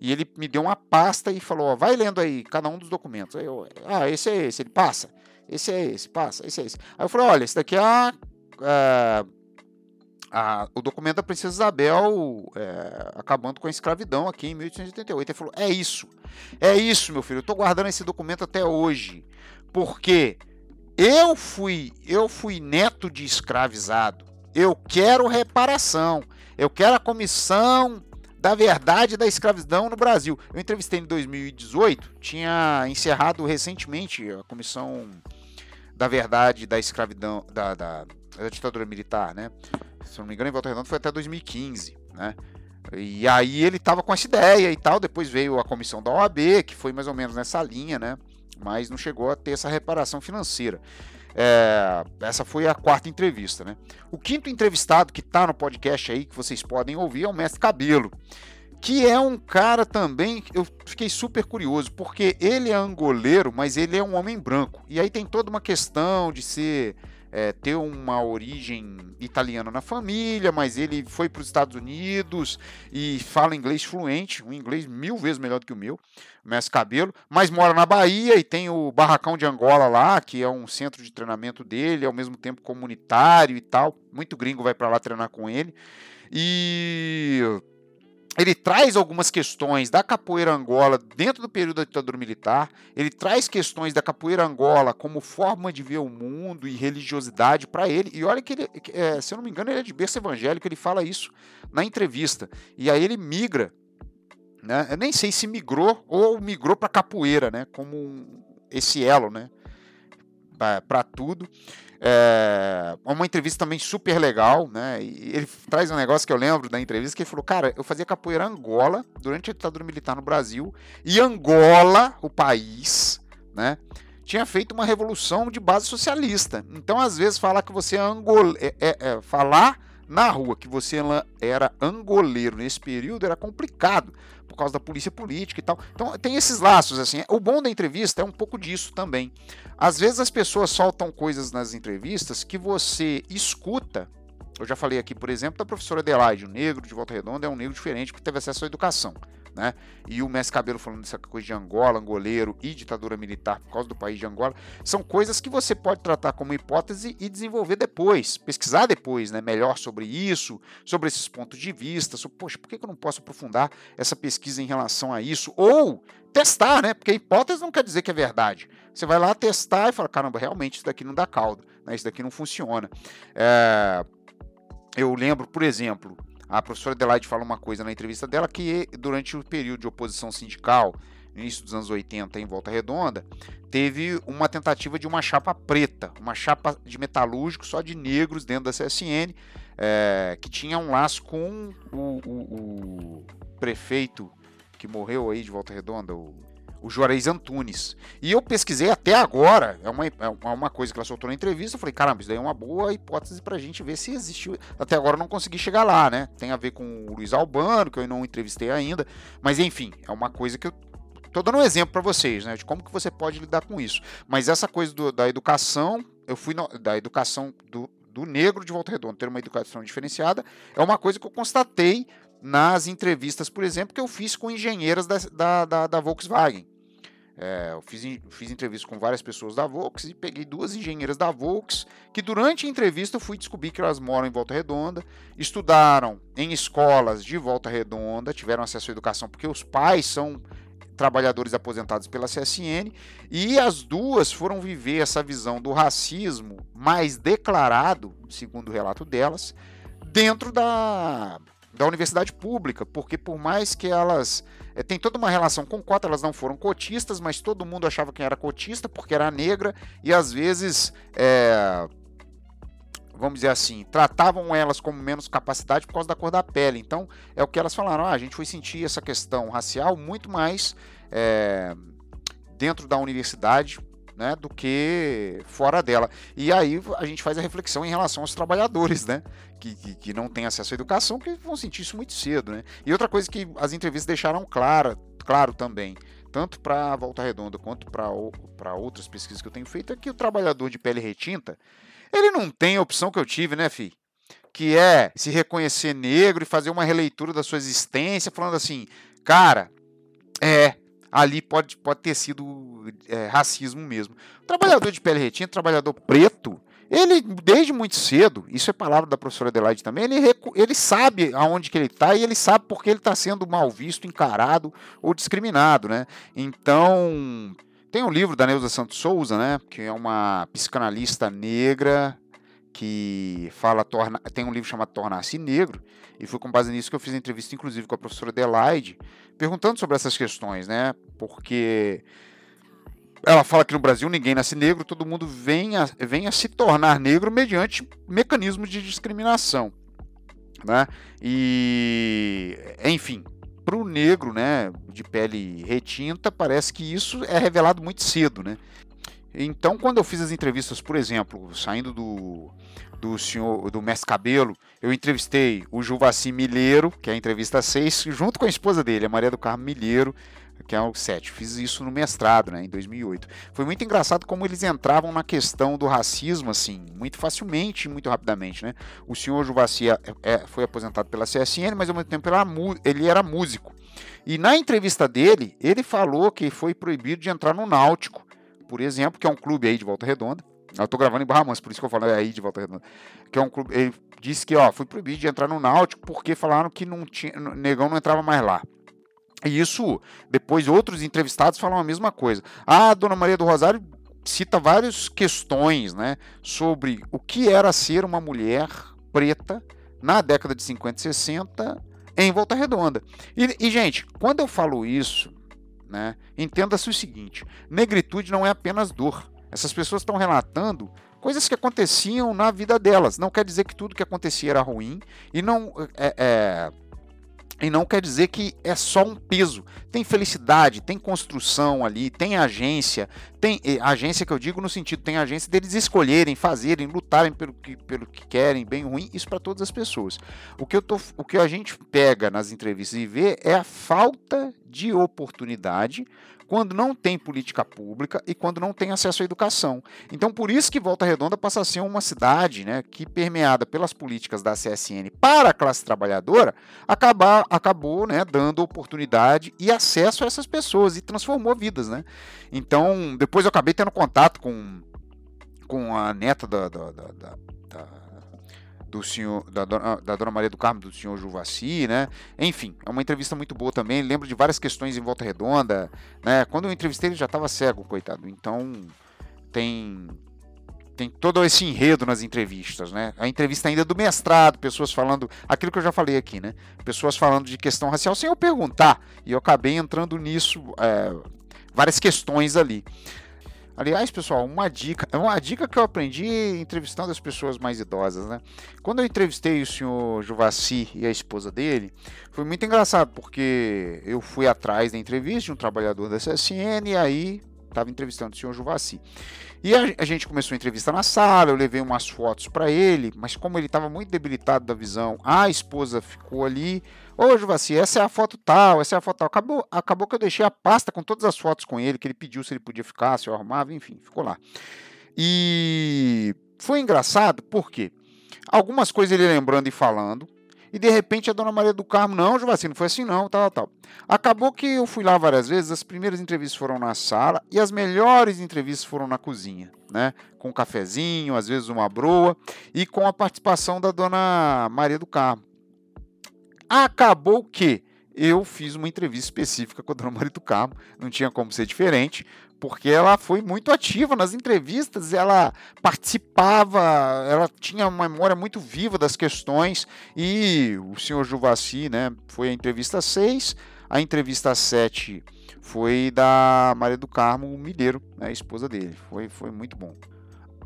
E ele me deu uma pasta e falou: ó, vai lendo aí cada um dos documentos. Aí eu, ah, esse é esse. Ele passa. Esse é esse, passa. Esse é esse. Aí eu falei: olha, esse daqui é a, a, a, o documento da Princesa Isabel é, acabando com a escravidão aqui em 1888. Ele falou: é isso. É isso, meu filho. Eu estou guardando esse documento até hoje. Porque eu fui, eu fui neto de escravizado. Eu quero reparação. Eu quero a comissão da verdade da escravidão no Brasil. Eu entrevistei em 2018, tinha encerrado recentemente a comissão da verdade da escravidão, da, da, da ditadura militar, né? Se não me engano, em Volta Redonda foi até 2015, né? E aí ele estava com essa ideia e tal, depois veio a comissão da OAB, que foi mais ou menos nessa linha, né? Mas não chegou a ter essa reparação financeira. É, essa foi a quarta entrevista, né? O quinto entrevistado que está no podcast aí, que vocês podem ouvir, é o Mestre Cabelo, que é um cara também, eu fiquei super curioso, porque ele é angoleiro, mas ele é um homem branco. E aí tem toda uma questão de ser é, ter uma origem italiana na família, mas ele foi para os Estados Unidos e fala inglês fluente, um inglês mil vezes melhor do que o meu, Mestre Cabelo, mas mora na Bahia e tem o Barracão de Angola lá, que é um centro de treinamento dele, ao mesmo tempo comunitário e tal. Muito gringo vai para lá treinar com ele. E ele traz algumas questões da capoeira angola dentro do período da ditadura militar, ele traz questões da capoeira angola como forma de ver o mundo e religiosidade para ele, e olha que ele, é, se eu não me engano, ele é de berço evangélico, ele fala isso na entrevista, e aí ele migra, né? eu nem sei se migrou ou migrou para capoeira, né? como esse elo, né? para tudo. É uma entrevista também super legal, né? E ele traz um negócio que eu lembro da entrevista que ele falou: Cara, eu fazia capoeira Angola durante a ditadura militar no Brasil, e Angola, o país, né? Tinha feito uma revolução de base socialista. Então, às vezes, falar que você é angol... É, é, é, falar na rua que você era angoleiro nesse período era complicado causa da polícia política e tal. Então tem esses laços assim. O bom da entrevista é um pouco disso também. Às vezes as pessoas soltam coisas nas entrevistas que você escuta. Eu já falei aqui, por exemplo, da professora Adelaide, o negro de Volta Redonda é um negro diferente que teve acesso à educação né? E o Mestre Cabelo falando dessa coisa de Angola, angoleiro e ditadura militar por causa do país de Angola, são coisas que você pode tratar como hipótese e desenvolver depois, pesquisar depois, né? Melhor sobre isso, sobre esses pontos de vista, sobre, poxa, por que eu não posso aprofundar essa pesquisa em relação a isso? Ou testar, né? Porque hipótese não quer dizer que é verdade. Você vai lá testar e fala, caramba, realmente isso daqui não dá caldo, né? Isso daqui não funciona. É... Eu lembro, por exemplo, a professora Adelaide fala uma coisa na entrevista dela que durante o período de oposição sindical, início dos anos 80 em Volta Redonda, teve uma tentativa de uma chapa preta, uma chapa de metalúrgico só de negros dentro da CSN, é, que tinha um laço com o, o, o, prefeito que morreu aí de Volta Redonda, o o Juarez Antunes. E eu pesquisei até agora, é uma, é uma coisa que ela soltou na entrevista, eu falei, caramba, isso daí é uma boa hipótese pra gente ver se existiu. Até agora eu não consegui chegar lá, né? Tem a ver com o Luiz Albano, que eu não entrevistei ainda, mas enfim, é uma coisa que eu tô dando um exemplo para vocês, né, de como que você pode lidar com isso. Mas essa coisa do, da educação, eu fui no, da educação do, do negro de Volta Redonda, ter uma educação diferenciada, é uma coisa que eu constatei nas entrevistas, por exemplo, que eu fiz com engenheiras da, da, da, Volkswagen. É, eu fiz, fiz entrevista com várias pessoas da Volks e peguei duas engenheiras da Volks que durante a entrevista eu fui descobrir que elas moram em Volta Redonda, estudaram em escolas de Volta Redonda, tiveram acesso à educação porque os pais são trabalhadores aposentados pela CSN e as duas foram viver essa visão do racismo mais declarado, segundo o relato delas, dentro da da universidade pública, porque por mais que elas é, tem toda uma relação com cota, elas não foram cotistas, mas todo mundo achava que era cotista porque era negra e às vezes é, vamos dizer assim, tratavam elas como menos capacidade por causa da cor da pele. Então, é o que elas falaram, ah, a gente foi sentir essa questão racial muito mais é, dentro da universidade né, do que fora dela. E aí a gente faz a reflexão em relação aos trabalhadores, né, que, que, que, não têm acesso à educação, que vão sentir isso muito cedo. Né. E outra coisa que as entrevistas deixaram clara, claro também, tanto para a Volta Redonda quanto para outras pesquisas que eu tenho feito, é que o trabalhador de pele retinta, ele não tem a opção que eu tive, né, fi? Que é se reconhecer negro e fazer uma releitura da sua existência, falando assim, cara, é, ali pode, pode ter sido é, racismo mesmo. Trabalhador de pele retinta, trabalhador preto, ele, desde muito cedo, isso é palavra da professora Adelaide também, ele, ele sabe aonde que ele está e ele sabe porque ele está sendo mal visto, encarado ou discriminado, né? Então, tem um livro da Neuza Santos Souza, né, que é uma psicanalista negra que fala torna, tem um livro chamado Tornar-se Negro, e foi com base nisso que eu fiz a entrevista, inclusive, com a professora Adelaide, perguntando sobre essas questões, né? Porque ela fala que no Brasil ninguém nasce negro, todo mundo vem a, vem a se tornar negro mediante mecanismos de discriminação. Né? E, enfim, para o negro né, de pele retinta, parece que isso é revelado muito cedo. Né? Então, quando eu fiz as entrevistas, por exemplo, saindo do, do senhor do Mestre Cabelo, eu entrevistei o Juvaci Milheiro, que é a entrevista 6, junto com a esposa dele, a Maria do Carmo Milheiro, que é o 7. Fiz isso no mestrado, né, em 2008. Foi muito engraçado como eles entravam na questão do racismo, assim, muito facilmente, muito rapidamente, né? O senhor Juvaci é, é, foi aposentado pela CSN, mas ao mesmo tempo ele era músico. E na entrevista dele, ele falou que foi proibido de entrar no Náutico, por exemplo, que é um clube aí de Volta Redonda. Eu tô gravando em Barra Mansa, por isso que eu falo é aí de Volta Redonda. Que é um clube. Ele disse que, ó, foi proibido de entrar no Náutico porque falaram que não tinha, negão não entrava mais lá. E isso, depois outros entrevistados falam a mesma coisa. A dona Maria do Rosário cita várias questões né, sobre o que era ser uma mulher preta na década de 50 e 60 em Volta Redonda. E, e gente, quando eu falo isso, né, entenda-se o seguinte: negritude não é apenas dor. Essas pessoas estão relatando coisas que aconteciam na vida delas. Não quer dizer que tudo que acontecia era ruim e não é, é e não quer dizer que é só um peso. Tem felicidade, tem construção ali, tem agência, tem agência que eu digo no sentido, tem agência deles escolherem, fazerem, lutarem pelo que, pelo que querem, bem ruim, isso para todas as pessoas. O que, eu tô, o que a gente pega nas entrevistas e vê é a falta de oportunidade quando não tem política pública e quando não tem acesso à educação. Então, por isso que Volta Redonda passa a ser uma cidade né, que, permeada pelas políticas da CSN para a classe trabalhadora, acabar, acabou né, dando oportunidade e acesso a essas pessoas e transformou vidas. Né? Então, depois eu acabei tendo contato com, com a neta da, da, da, da do senhor da dona, da dona Maria do Carmo, do senhor Juvaci, né? Enfim, é uma entrevista muito boa também. Lembro de várias questões em volta redonda, né? Quando eu entrevistei ele já estava cego, coitado. Então tem tem todo esse enredo nas entrevistas, né? A entrevista ainda do mestrado, pessoas falando aquilo que eu já falei aqui, né? Pessoas falando de questão racial sem eu perguntar. E eu acabei entrando nisso, é, várias questões ali. Aliás, pessoal, uma dica, é uma dica que eu aprendi entrevistando as pessoas mais idosas, né? Quando eu entrevistei o senhor Juvaci e a esposa dele, foi muito engraçado, porque eu fui atrás da entrevista de um trabalhador da CSN e aí estava entrevistando o senhor Juvaci. E a, a, gente começou a entrevista na sala, eu levei umas fotos para ele, mas como ele estava muito debilitado da visão, a esposa ficou ali Ô, Juvaci, essa é a foto tal, essa é a foto tal. Acabou, acabou que eu deixei a pasta com todas as fotos com ele, que ele pediu se ele podia ficar, se eu arrumava, enfim, ficou lá. E foi engraçado porque algumas coisas ele lembrando e falando, e de repente a dona Maria do Carmo, não, Juvaci, não foi assim não, tal, tal. Acabou que eu fui lá várias vezes, as primeiras entrevistas foram na sala e as melhores entrevistas foram na cozinha, né? Com um cafezinho, às vezes uma broa, e com a participação da dona Maria do Carmo. Acabou que eu fiz uma entrevista específica com a dona Maria do Carmo, não tinha como ser diferente, porque ela foi muito ativa nas entrevistas, ela participava, ela tinha uma memória muito viva das questões, e o senhor Juvaci, né, foi a entrevista 6, a entrevista 7 foi da Maria do Carmo Milheiro, né, a esposa dele, foi, foi muito bom.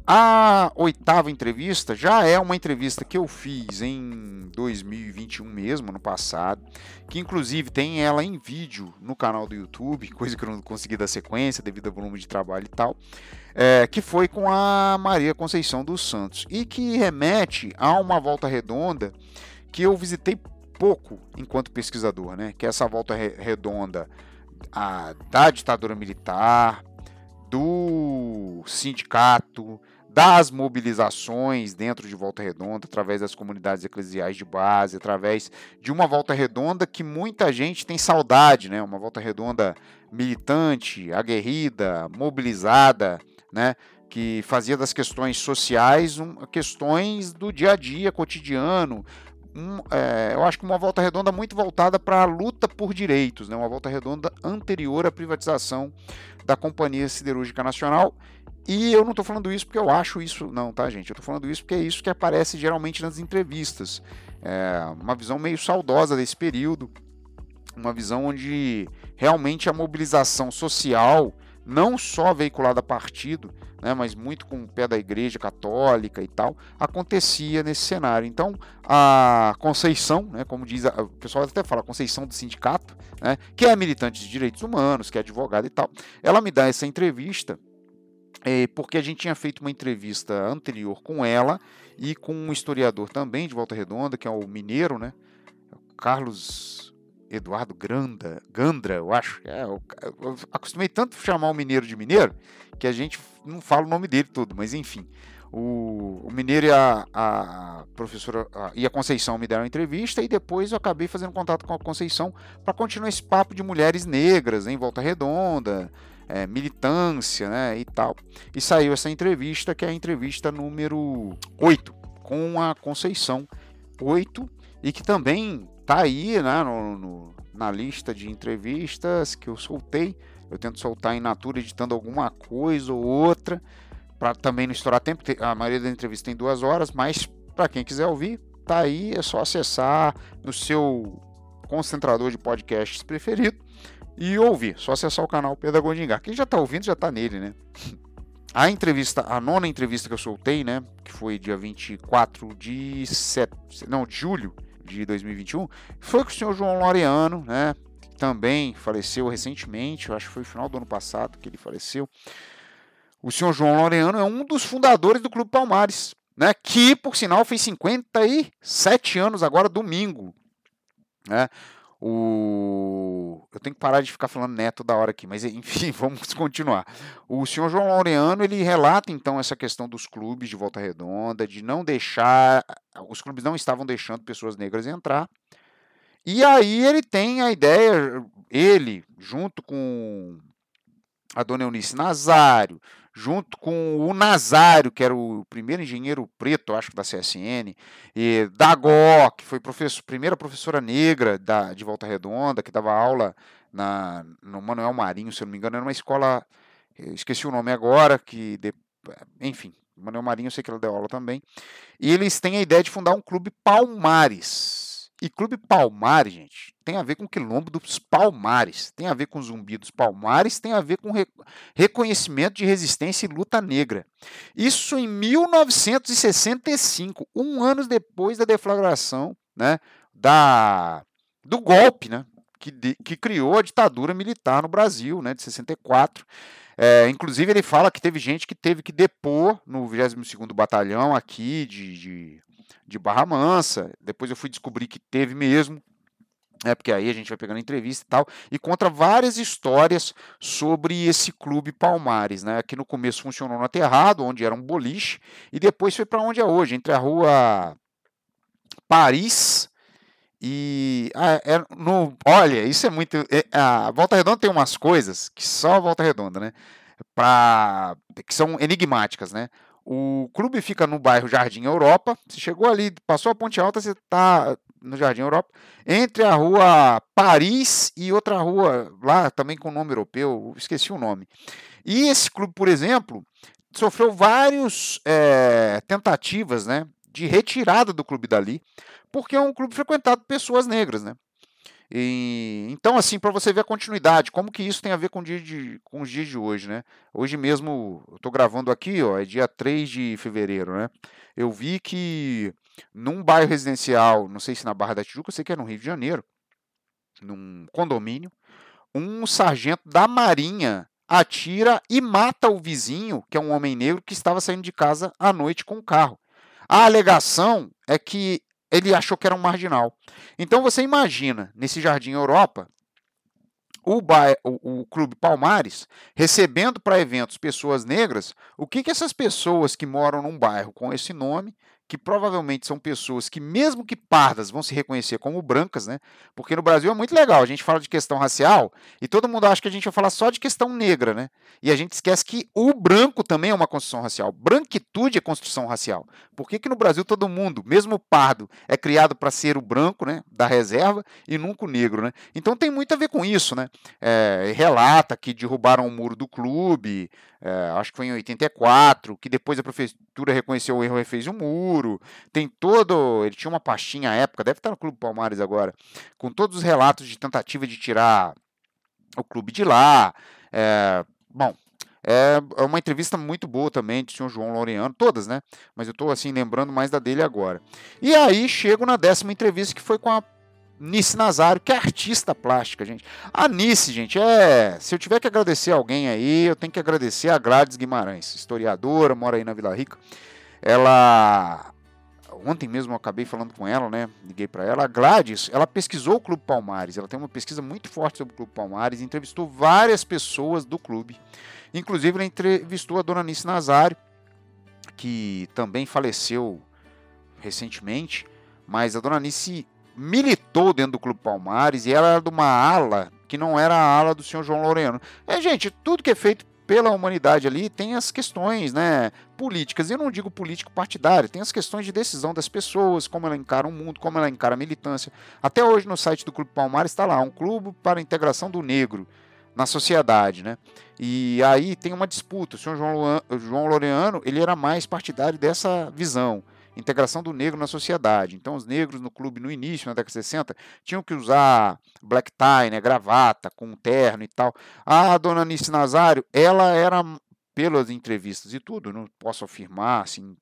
A oitava entrevista já é uma entrevista que eu fiz em 2021 mesmo, no passado, que inclusive tem ela em vídeo no canal do YouTube, coisa que eu não consegui dar sequência devido ao volume de trabalho e tal, é, que foi com a Maria Conceição dos Santos e que remete a uma volta redonda que eu visitei pouco enquanto pesquisador, né? Que é essa volta redonda a, da ditadura militar, do sindicato, das mobilizações dentro de Volta Redonda, através das comunidades eclesiais de base, através de uma Volta Redonda que muita gente tem saudade, né? Uma Volta Redonda militante, aguerrida, mobilizada, né? Que fazia das questões sociais um, questões do dia a dia, cotidiano. Um, é, eu acho que uma volta redonda muito voltada para a luta por direitos, né? uma volta redonda anterior à privatização da Companhia Siderúrgica Nacional e eu não estou falando isso porque eu acho isso, não, tá, gente? Eu estou falando isso porque é isso que aparece geralmente nas entrevistas. É uma visão meio saudosa desse período, uma visão onde realmente a mobilização social, não só veiculada a partido, né, mas muito com o pé da igreja católica e tal, acontecia nesse cenário. Então, a Conceição, né, como diz, a, o pessoal até fala, Conceição do sindicato, né, que é militante de direitos humanos, que é advogada e tal, ela me dá essa entrevista é, porque a gente tinha feito uma entrevista anterior com ela e com um historiador também de Volta Redonda, que é o mineiro, né? Carlos Eduardo Granda, Gandra, eu acho. É, eu, eu acostumei tanto chamar o mineiro de mineiro que a gente não fala o nome dele todo, mas enfim. O, o Mineiro e a, a professora a, e a Conceição me deram entrevista e depois eu acabei fazendo contato com a Conceição para continuar esse papo de mulheres negras em Volta Redonda, é, militância né, e tal. E saiu essa entrevista, que é a entrevista número 8, com a Conceição 8, e que também está aí né, no, no, na lista de entrevistas que eu soltei. Eu tento soltar em natura, editando alguma coisa ou outra, para também não estourar tempo. A maioria da entrevista tem duas horas, mas para quem quiser ouvir, tá aí, é só acessar no seu concentrador de podcasts preferido e ouvir. Só acessar o canal Pedagogia. Quem já está ouvindo já está nele, né? A entrevista, a nona entrevista que eu soltei, né, que foi dia 24 de set... não, de julho de 2021, foi com o senhor João Laureano, né, que também faleceu recentemente, eu acho que foi no final do ano passado que ele faleceu. O senhor João Laureano é um dos fundadores do Clube Palmares, né, que por sinal fez 57 anos agora domingo, né? O... Eu tenho que parar de ficar falando neto da hora aqui, mas enfim, vamos continuar. O senhor João Laureano ele relata então essa questão dos clubes de Volta Redonda, de não deixar. Os clubes não estavam deixando pessoas negras entrar. E aí ele tem a ideia, ele, junto com a dona Eunice Nazário, junto com o Nazário, que era o primeiro engenheiro preto, acho, da CSN, e Dagó, que foi professor, primeira professora negra da, de Volta Redonda, que dava aula na, no Manuel Marinho, se eu não me engano, era uma escola, esqueci o nome agora, que, de, enfim, Manuel Marinho, eu sei que ela deu aula também, e eles têm a ideia de fundar um clube Palmares, e Clube Palmares, gente, tem a ver com o quilombo dos Palmares, tem a ver com Zumbi dos Palmares, tem a ver com re reconhecimento de resistência e luta negra. Isso em 1965, um ano depois da deflagração né, da, do golpe né, que, de, que criou a ditadura militar no Brasil, né, de 64. É, inclusive, ele fala que teve gente que teve que depor no 22º Batalhão aqui de, de de Barra Mansa. Depois eu fui descobrir que teve mesmo. É, porque aí a gente vai pegando entrevista e tal, e conta várias histórias sobre esse clube Palmares, né? Que no começo funcionou no Aterrado, onde era um boliche, e depois foi para onde é hoje, entre a rua Paris e. Ah, é no, olha, isso é muito. É, a Volta Redonda tem umas coisas que só a Volta Redonda, né? Pra, que são enigmáticas, né? O clube fica no bairro Jardim Europa. Você chegou ali, passou a Ponte Alta, você está no Jardim Europa. Entre a rua Paris e outra rua lá também com nome europeu, esqueci o nome. E esse clube, por exemplo, sofreu várias é, tentativas né, de retirada do clube dali, porque é um clube frequentado por pessoas negras. Né? E, então, assim, para você ver a continuidade, como que isso tem a ver com, de, com os dias de hoje, né? Hoje mesmo, eu estou gravando aqui, ó, é dia 3 de fevereiro, né? Eu vi que num bairro residencial, não sei se na Barra da Tijuca, eu sei que é no Rio de Janeiro, num condomínio, um sargento da Marinha atira e mata o vizinho, que é um homem negro, que estava saindo de casa à noite com o carro. A alegação é que ele achou que era um marginal. Então você imagina, nesse Jardim Europa, o, o, o, Clube Palmares recebendo para eventos pessoas negras, o que, que essas pessoas que moram num bairro com esse nome que provavelmente são pessoas que, mesmo que pardas, vão se reconhecer como brancas, né? Porque no Brasil é muito legal, a gente fala de questão racial e todo mundo acha que a gente vai falar só de questão negra, né? E a gente esquece que o branco também é uma construção racial. Branquitude é construção racial. Por que, que no Brasil todo mundo, mesmo o pardo, é criado para ser o branco, né? Da reserva e nunca o negro, né? Então tem muito a ver com isso, né? É, relata que derrubaram o muro do clube, é, acho que foi em 84, que depois a prefeitura reconheceu o erro e fez um muro. Tem todo. Ele tinha uma pastinha à época, deve estar no Clube Palmares agora, com todos os relatos de tentativa de tirar o clube de lá. É, bom, é, é uma entrevista muito boa também do senhor João Laureano, todas, né? Mas eu estou assim lembrando mais da dele agora. E aí chego na décima entrevista que foi com a Nice Nazário, que é artista plástica, gente. A Nice, gente, é. Se eu tiver que agradecer alguém aí, eu tenho que agradecer a Gladys Guimarães, historiadora, mora aí na Vila Rica. Ela. Ontem mesmo eu acabei falando com ela, né? Liguei para ela. A Gladys, ela pesquisou o Clube Palmares. Ela tem uma pesquisa muito forte sobre o Clube Palmares. Entrevistou várias pessoas do clube. Inclusive, ela entrevistou a dona Nice Nazário, que também faleceu recentemente. Mas a dona Nice militou dentro do Clube Palmares e ela era de uma ala que não era a ala do senhor João Laureano. É, gente, tudo que é feito pela humanidade ali tem as questões né, políticas. Eu não digo político partidário, tem as questões de decisão das pessoas, como ela encara o mundo, como ela encara a militância. Até hoje no site do Clube Palmares está lá, um clube para a integração do negro na sociedade, né? E aí tem uma disputa. O senhor João, João Laureano ele era mais partidário dessa visão integração do negro na sociedade. Então, os negros no clube no início, na década de 60, tinham que usar black tie, né, gravata, com terno e tal. A dona Anice Nazário, ela era, pelas entrevistas e tudo, não posso afirmar assim,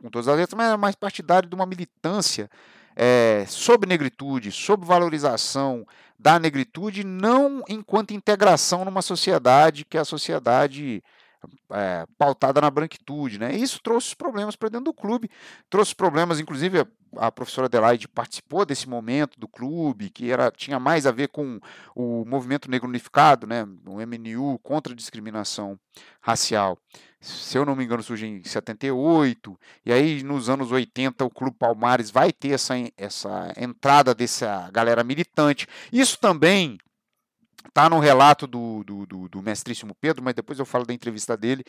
com todas as letras, mas era mais partidário de uma militância é, sobre negritude, sobre valorização da negritude, não enquanto integração numa sociedade que é a sociedade é, pautada na branquitude. Né? Isso trouxe problemas para dentro do clube, trouxe problemas, inclusive a, a, professora Adelaide participou desse momento do clube, que era, tinha mais a ver com o movimento negro unificado, né? o MNU, contra a discriminação racial. Se eu não me engano, surge em 78, e aí nos anos 80 o Clube Palmares vai ter essa, essa entrada dessa galera militante. Isso também Está no relato do, do, do, do, mestríssimo Pedro, mas depois eu falo da entrevista dele.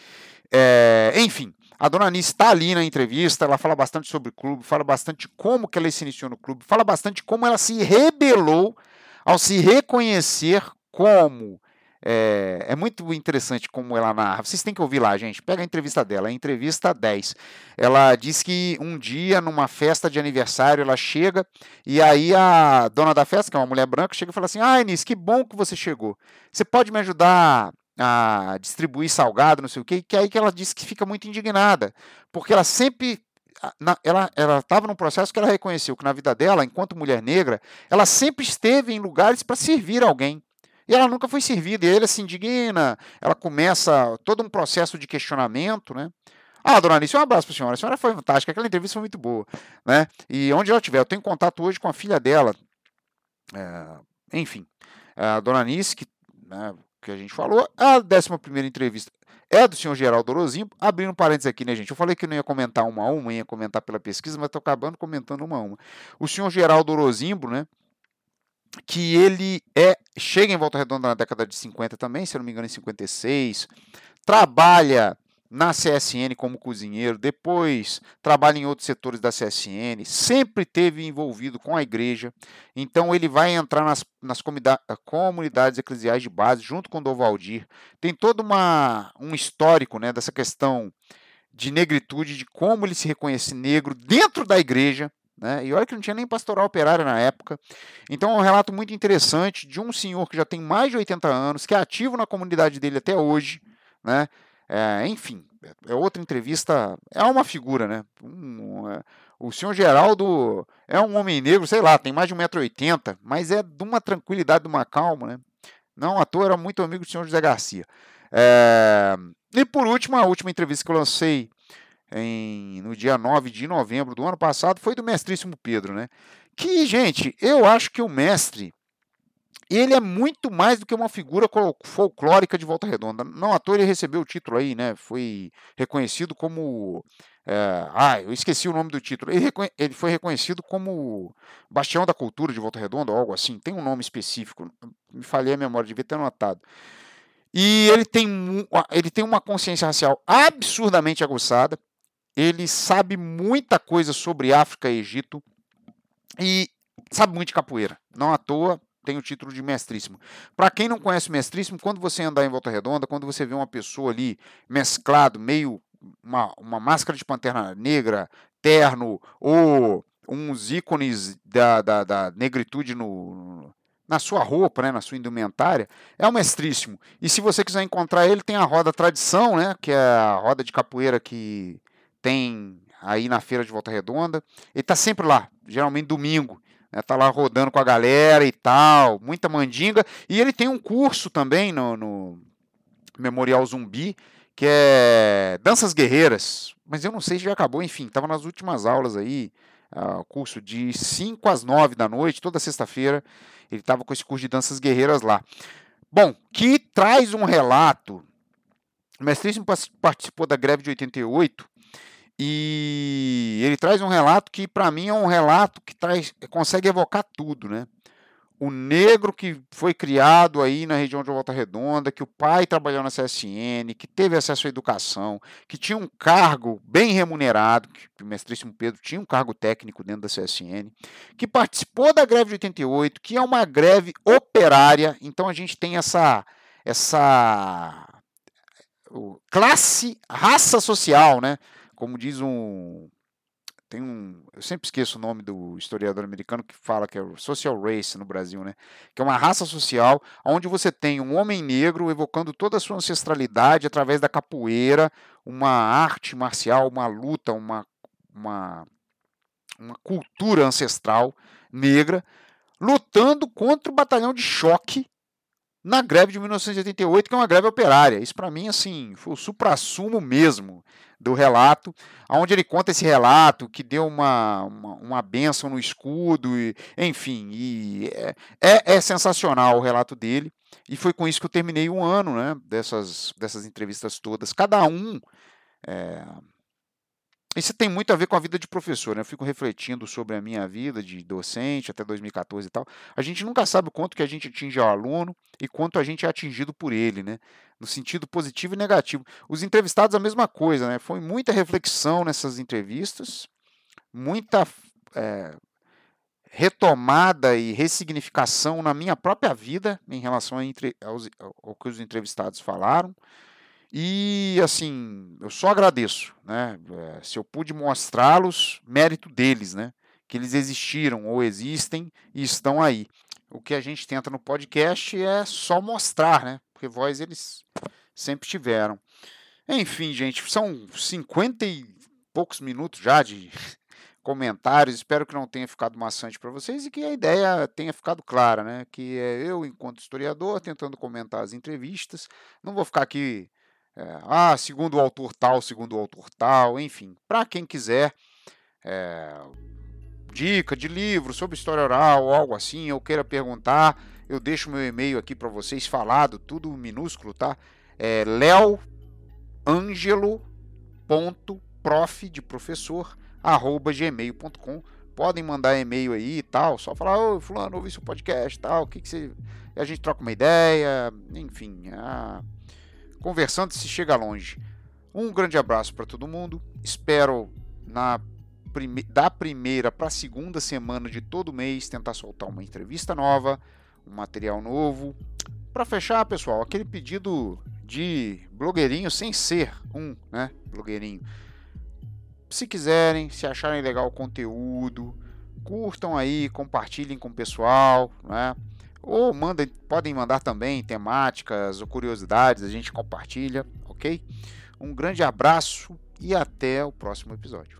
É, enfim, a dona Anice está ali na entrevista, ela fala bastante sobre o clube, fala bastante como que ela se iniciou no clube, fala bastante como ela se rebelou ao se reconhecer como é, é, muito interessante como ela narra. Vocês têm que ouvir lá, gente. Pega a entrevista dela, a entrevista 10. Ela diz que um dia, numa festa de aniversário, ela chega e aí a dona da festa, que é uma mulher branca, chega e fala assim: Ah, Inês, que bom que você chegou. Você pode me ajudar a distribuir salgado, não sei o quê? Que é aí que ela diz que fica muito indignada, porque ela sempre ela estava num processo que ela reconheceu que na vida dela, enquanto mulher negra, ela sempre esteve em lugares para servir alguém. E ela nunca foi servida, e ele se indigna, ela começa todo um processo de questionamento, né? Ah, dona Anice, um abraço para a senhora. A senhora foi fantástica, aquela entrevista foi muito boa. Né? E onde ela estiver, eu tenho contato hoje com a filha dela. É, enfim, a dona Anice, que, né, que a gente falou, a 11 entrevista é do senhor Geraldo Orozimbo. Abrindo parênteses aqui, né, gente? Eu falei que não ia comentar uma a uma, ia comentar pela pesquisa, mas estou acabando comentando uma a uma. O senhor Geraldo Orozimbo, né? Que ele é chega em Volta Redonda na década de 50 também, se não me engano em 56, trabalha na CSN como cozinheiro, depois trabalha em outros setores da CSN, sempre teve envolvido com a igreja, então ele vai entrar nas, nas comunidades eclesiais de base, junto com Dovaldir. Tem todo uma, um histórico né, dessa questão de negritude, de como ele se reconhece negro dentro da igreja, né? E olha que não tinha nem pastoral operária na época. Então é um relato muito interessante de um senhor que já tem mais de 80 anos, que é ativo na comunidade dele até hoje. Né? É, enfim, é outra entrevista. É uma figura, né? Um, é, o senhor Geraldo é um homem negro, sei lá, tem mais de 1,80m, mas é de uma tranquilidade, de uma calma. Né? Não à toa era muito amigo do senhor José Garcia. É, e por último, a última entrevista que eu lancei em, no dia 9 de novembro do ano passado foi do mestríssimo Pedro, né? Que, gente, eu acho que o mestre ele é muito mais do que uma figura folclórica de Volta Redonda. Não à toa ele recebeu o título aí, né? Foi reconhecido como. É, ah, eu esqueci o nome do título. Ele, ele, foi reconhecido como Bastião da Cultura de Volta Redonda, algo assim. Tem um nome específico. Me falhei a memória, devia ter anotado. E ele tem, ele tem uma consciência racial absurdamente aguçada. Ele sabe muita coisa sobre África e Egito. E sabe muito de capoeira. Não à toa, tem o título de mestríssimo. Para quem não conhece mestríssimo, quando você andar em Volta Redonda, quando você vê uma pessoa ali mesclado, meio uma, uma máscara de pantera negra, terno, ou uns ícones da, da, da negritude no, na sua roupa, né, na sua indumentária, é o mestríssimo. E se você quiser encontrar ele, tem a roda tradição, né, que é a roda de capoeira que tem aí na feira de Volta Redonda. Ele está sempre lá, geralmente domingo né, tá lá rodando com a galera e tal, muita mandinga. E ele tem um curso também no, no Memorial Zumbi, que é Danças Guerreiras. Mas eu não sei se já acabou, enfim, estava nas últimas aulas aí, uh, curso de 5 às 9 da noite, toda sexta-feira, ele estava com esse curso de Danças Guerreiras lá. Bom, que traz um relato. O mestríssimo participou da greve de 88 e ele traz um relato que, para mim, é um relato que traz, consegue evocar tudo, né? O negro que foi criado aí na região de Volta Redonda, que o pai trabalhou na CSN, que teve acesso à educação, que tinha um cargo bem remunerado, que o mestríssimo Pedro tinha um cargo técnico dentro da CSN, que participou da greve de 88, que é uma greve operária, então a gente tem essa essa classe, raça social, né? Como diz um. Tem um. Eu sempre esqueço o nome do historiador americano que fala que é social race no Brasil, né? Que é uma raça social onde você tem um homem negro evocando toda a sua ancestralidade através da capoeira, uma arte marcial, uma luta, uma, uma, uma cultura ancestral negra, lutando contra o batalhão de choque na greve de 1988, que é uma greve operária. Isso para mim assim, foi o suprassumo mesmo do relato, onde ele conta esse relato que deu uma, uma, uma benção no escudo, e, enfim, e é, é, é, sensacional o relato dele. E foi com isso que eu terminei um ano né, dessas, dessas entrevistas todas. Cada um. É, isso tem muito a ver com a vida de professor, né? Eu fico refletindo sobre a minha vida de docente até 2014 e tal. A gente nunca sabe o quanto que a gente atinge ao aluno e quanto a gente é atingido por ele, né? No sentido positivo e negativo. Os entrevistados a mesma coisa, né? Foi muita reflexão nessas entrevistas, muita é, retomada e ressignificação na minha própria vida em relação ao que os entrevistados falaram. E assim, eu só agradeço, né? Eh, se eu pude mostrá-los, mérito deles, né? Que eles existiram ou existem e estão aí. O que a gente tenta no podcast é só mostrar, né? Porque voz eles sempre tiveram. Enfim, gente, são 50 e poucos minutos já de comentários. Espero que não tenha ficado maçante para vocês e que a ideia tenha ficado clara, né? Que é eu, enquanto historiador, tentando comentar as entrevistas. Não vou ficar aqui é, ah, segundo o autor tal, segundo o autor tal, enfim, para quem quiser é, dica de livro sobre história oral ou algo assim, eu queira perguntar, eu deixo meu e-mail aqui para vocês falado, tudo minúsculo, tá? É leoangelo.prof de professor arroba gmail.com podem mandar e-mail aí e tal, só falar, ô fulano, ouvi seu podcast tal, o que que você... a gente troca uma ideia, enfim, a Conversando se chega longe. Um grande abraço para todo mundo. Espero na prime da primeira para a segunda semana de todo mês tentar soltar uma entrevista nova, um material novo. Para fechar, pessoal, aquele pedido de blogueirinho sem ser um, né, blogueirinho. Se quiserem, se acharem legal o conteúdo, curtam aí, compartilhem com o pessoal, né? Ou mandem, podem mandar também temáticas ou curiosidades, a gente compartilha, ok? Um grande abraço e até o próximo episódio.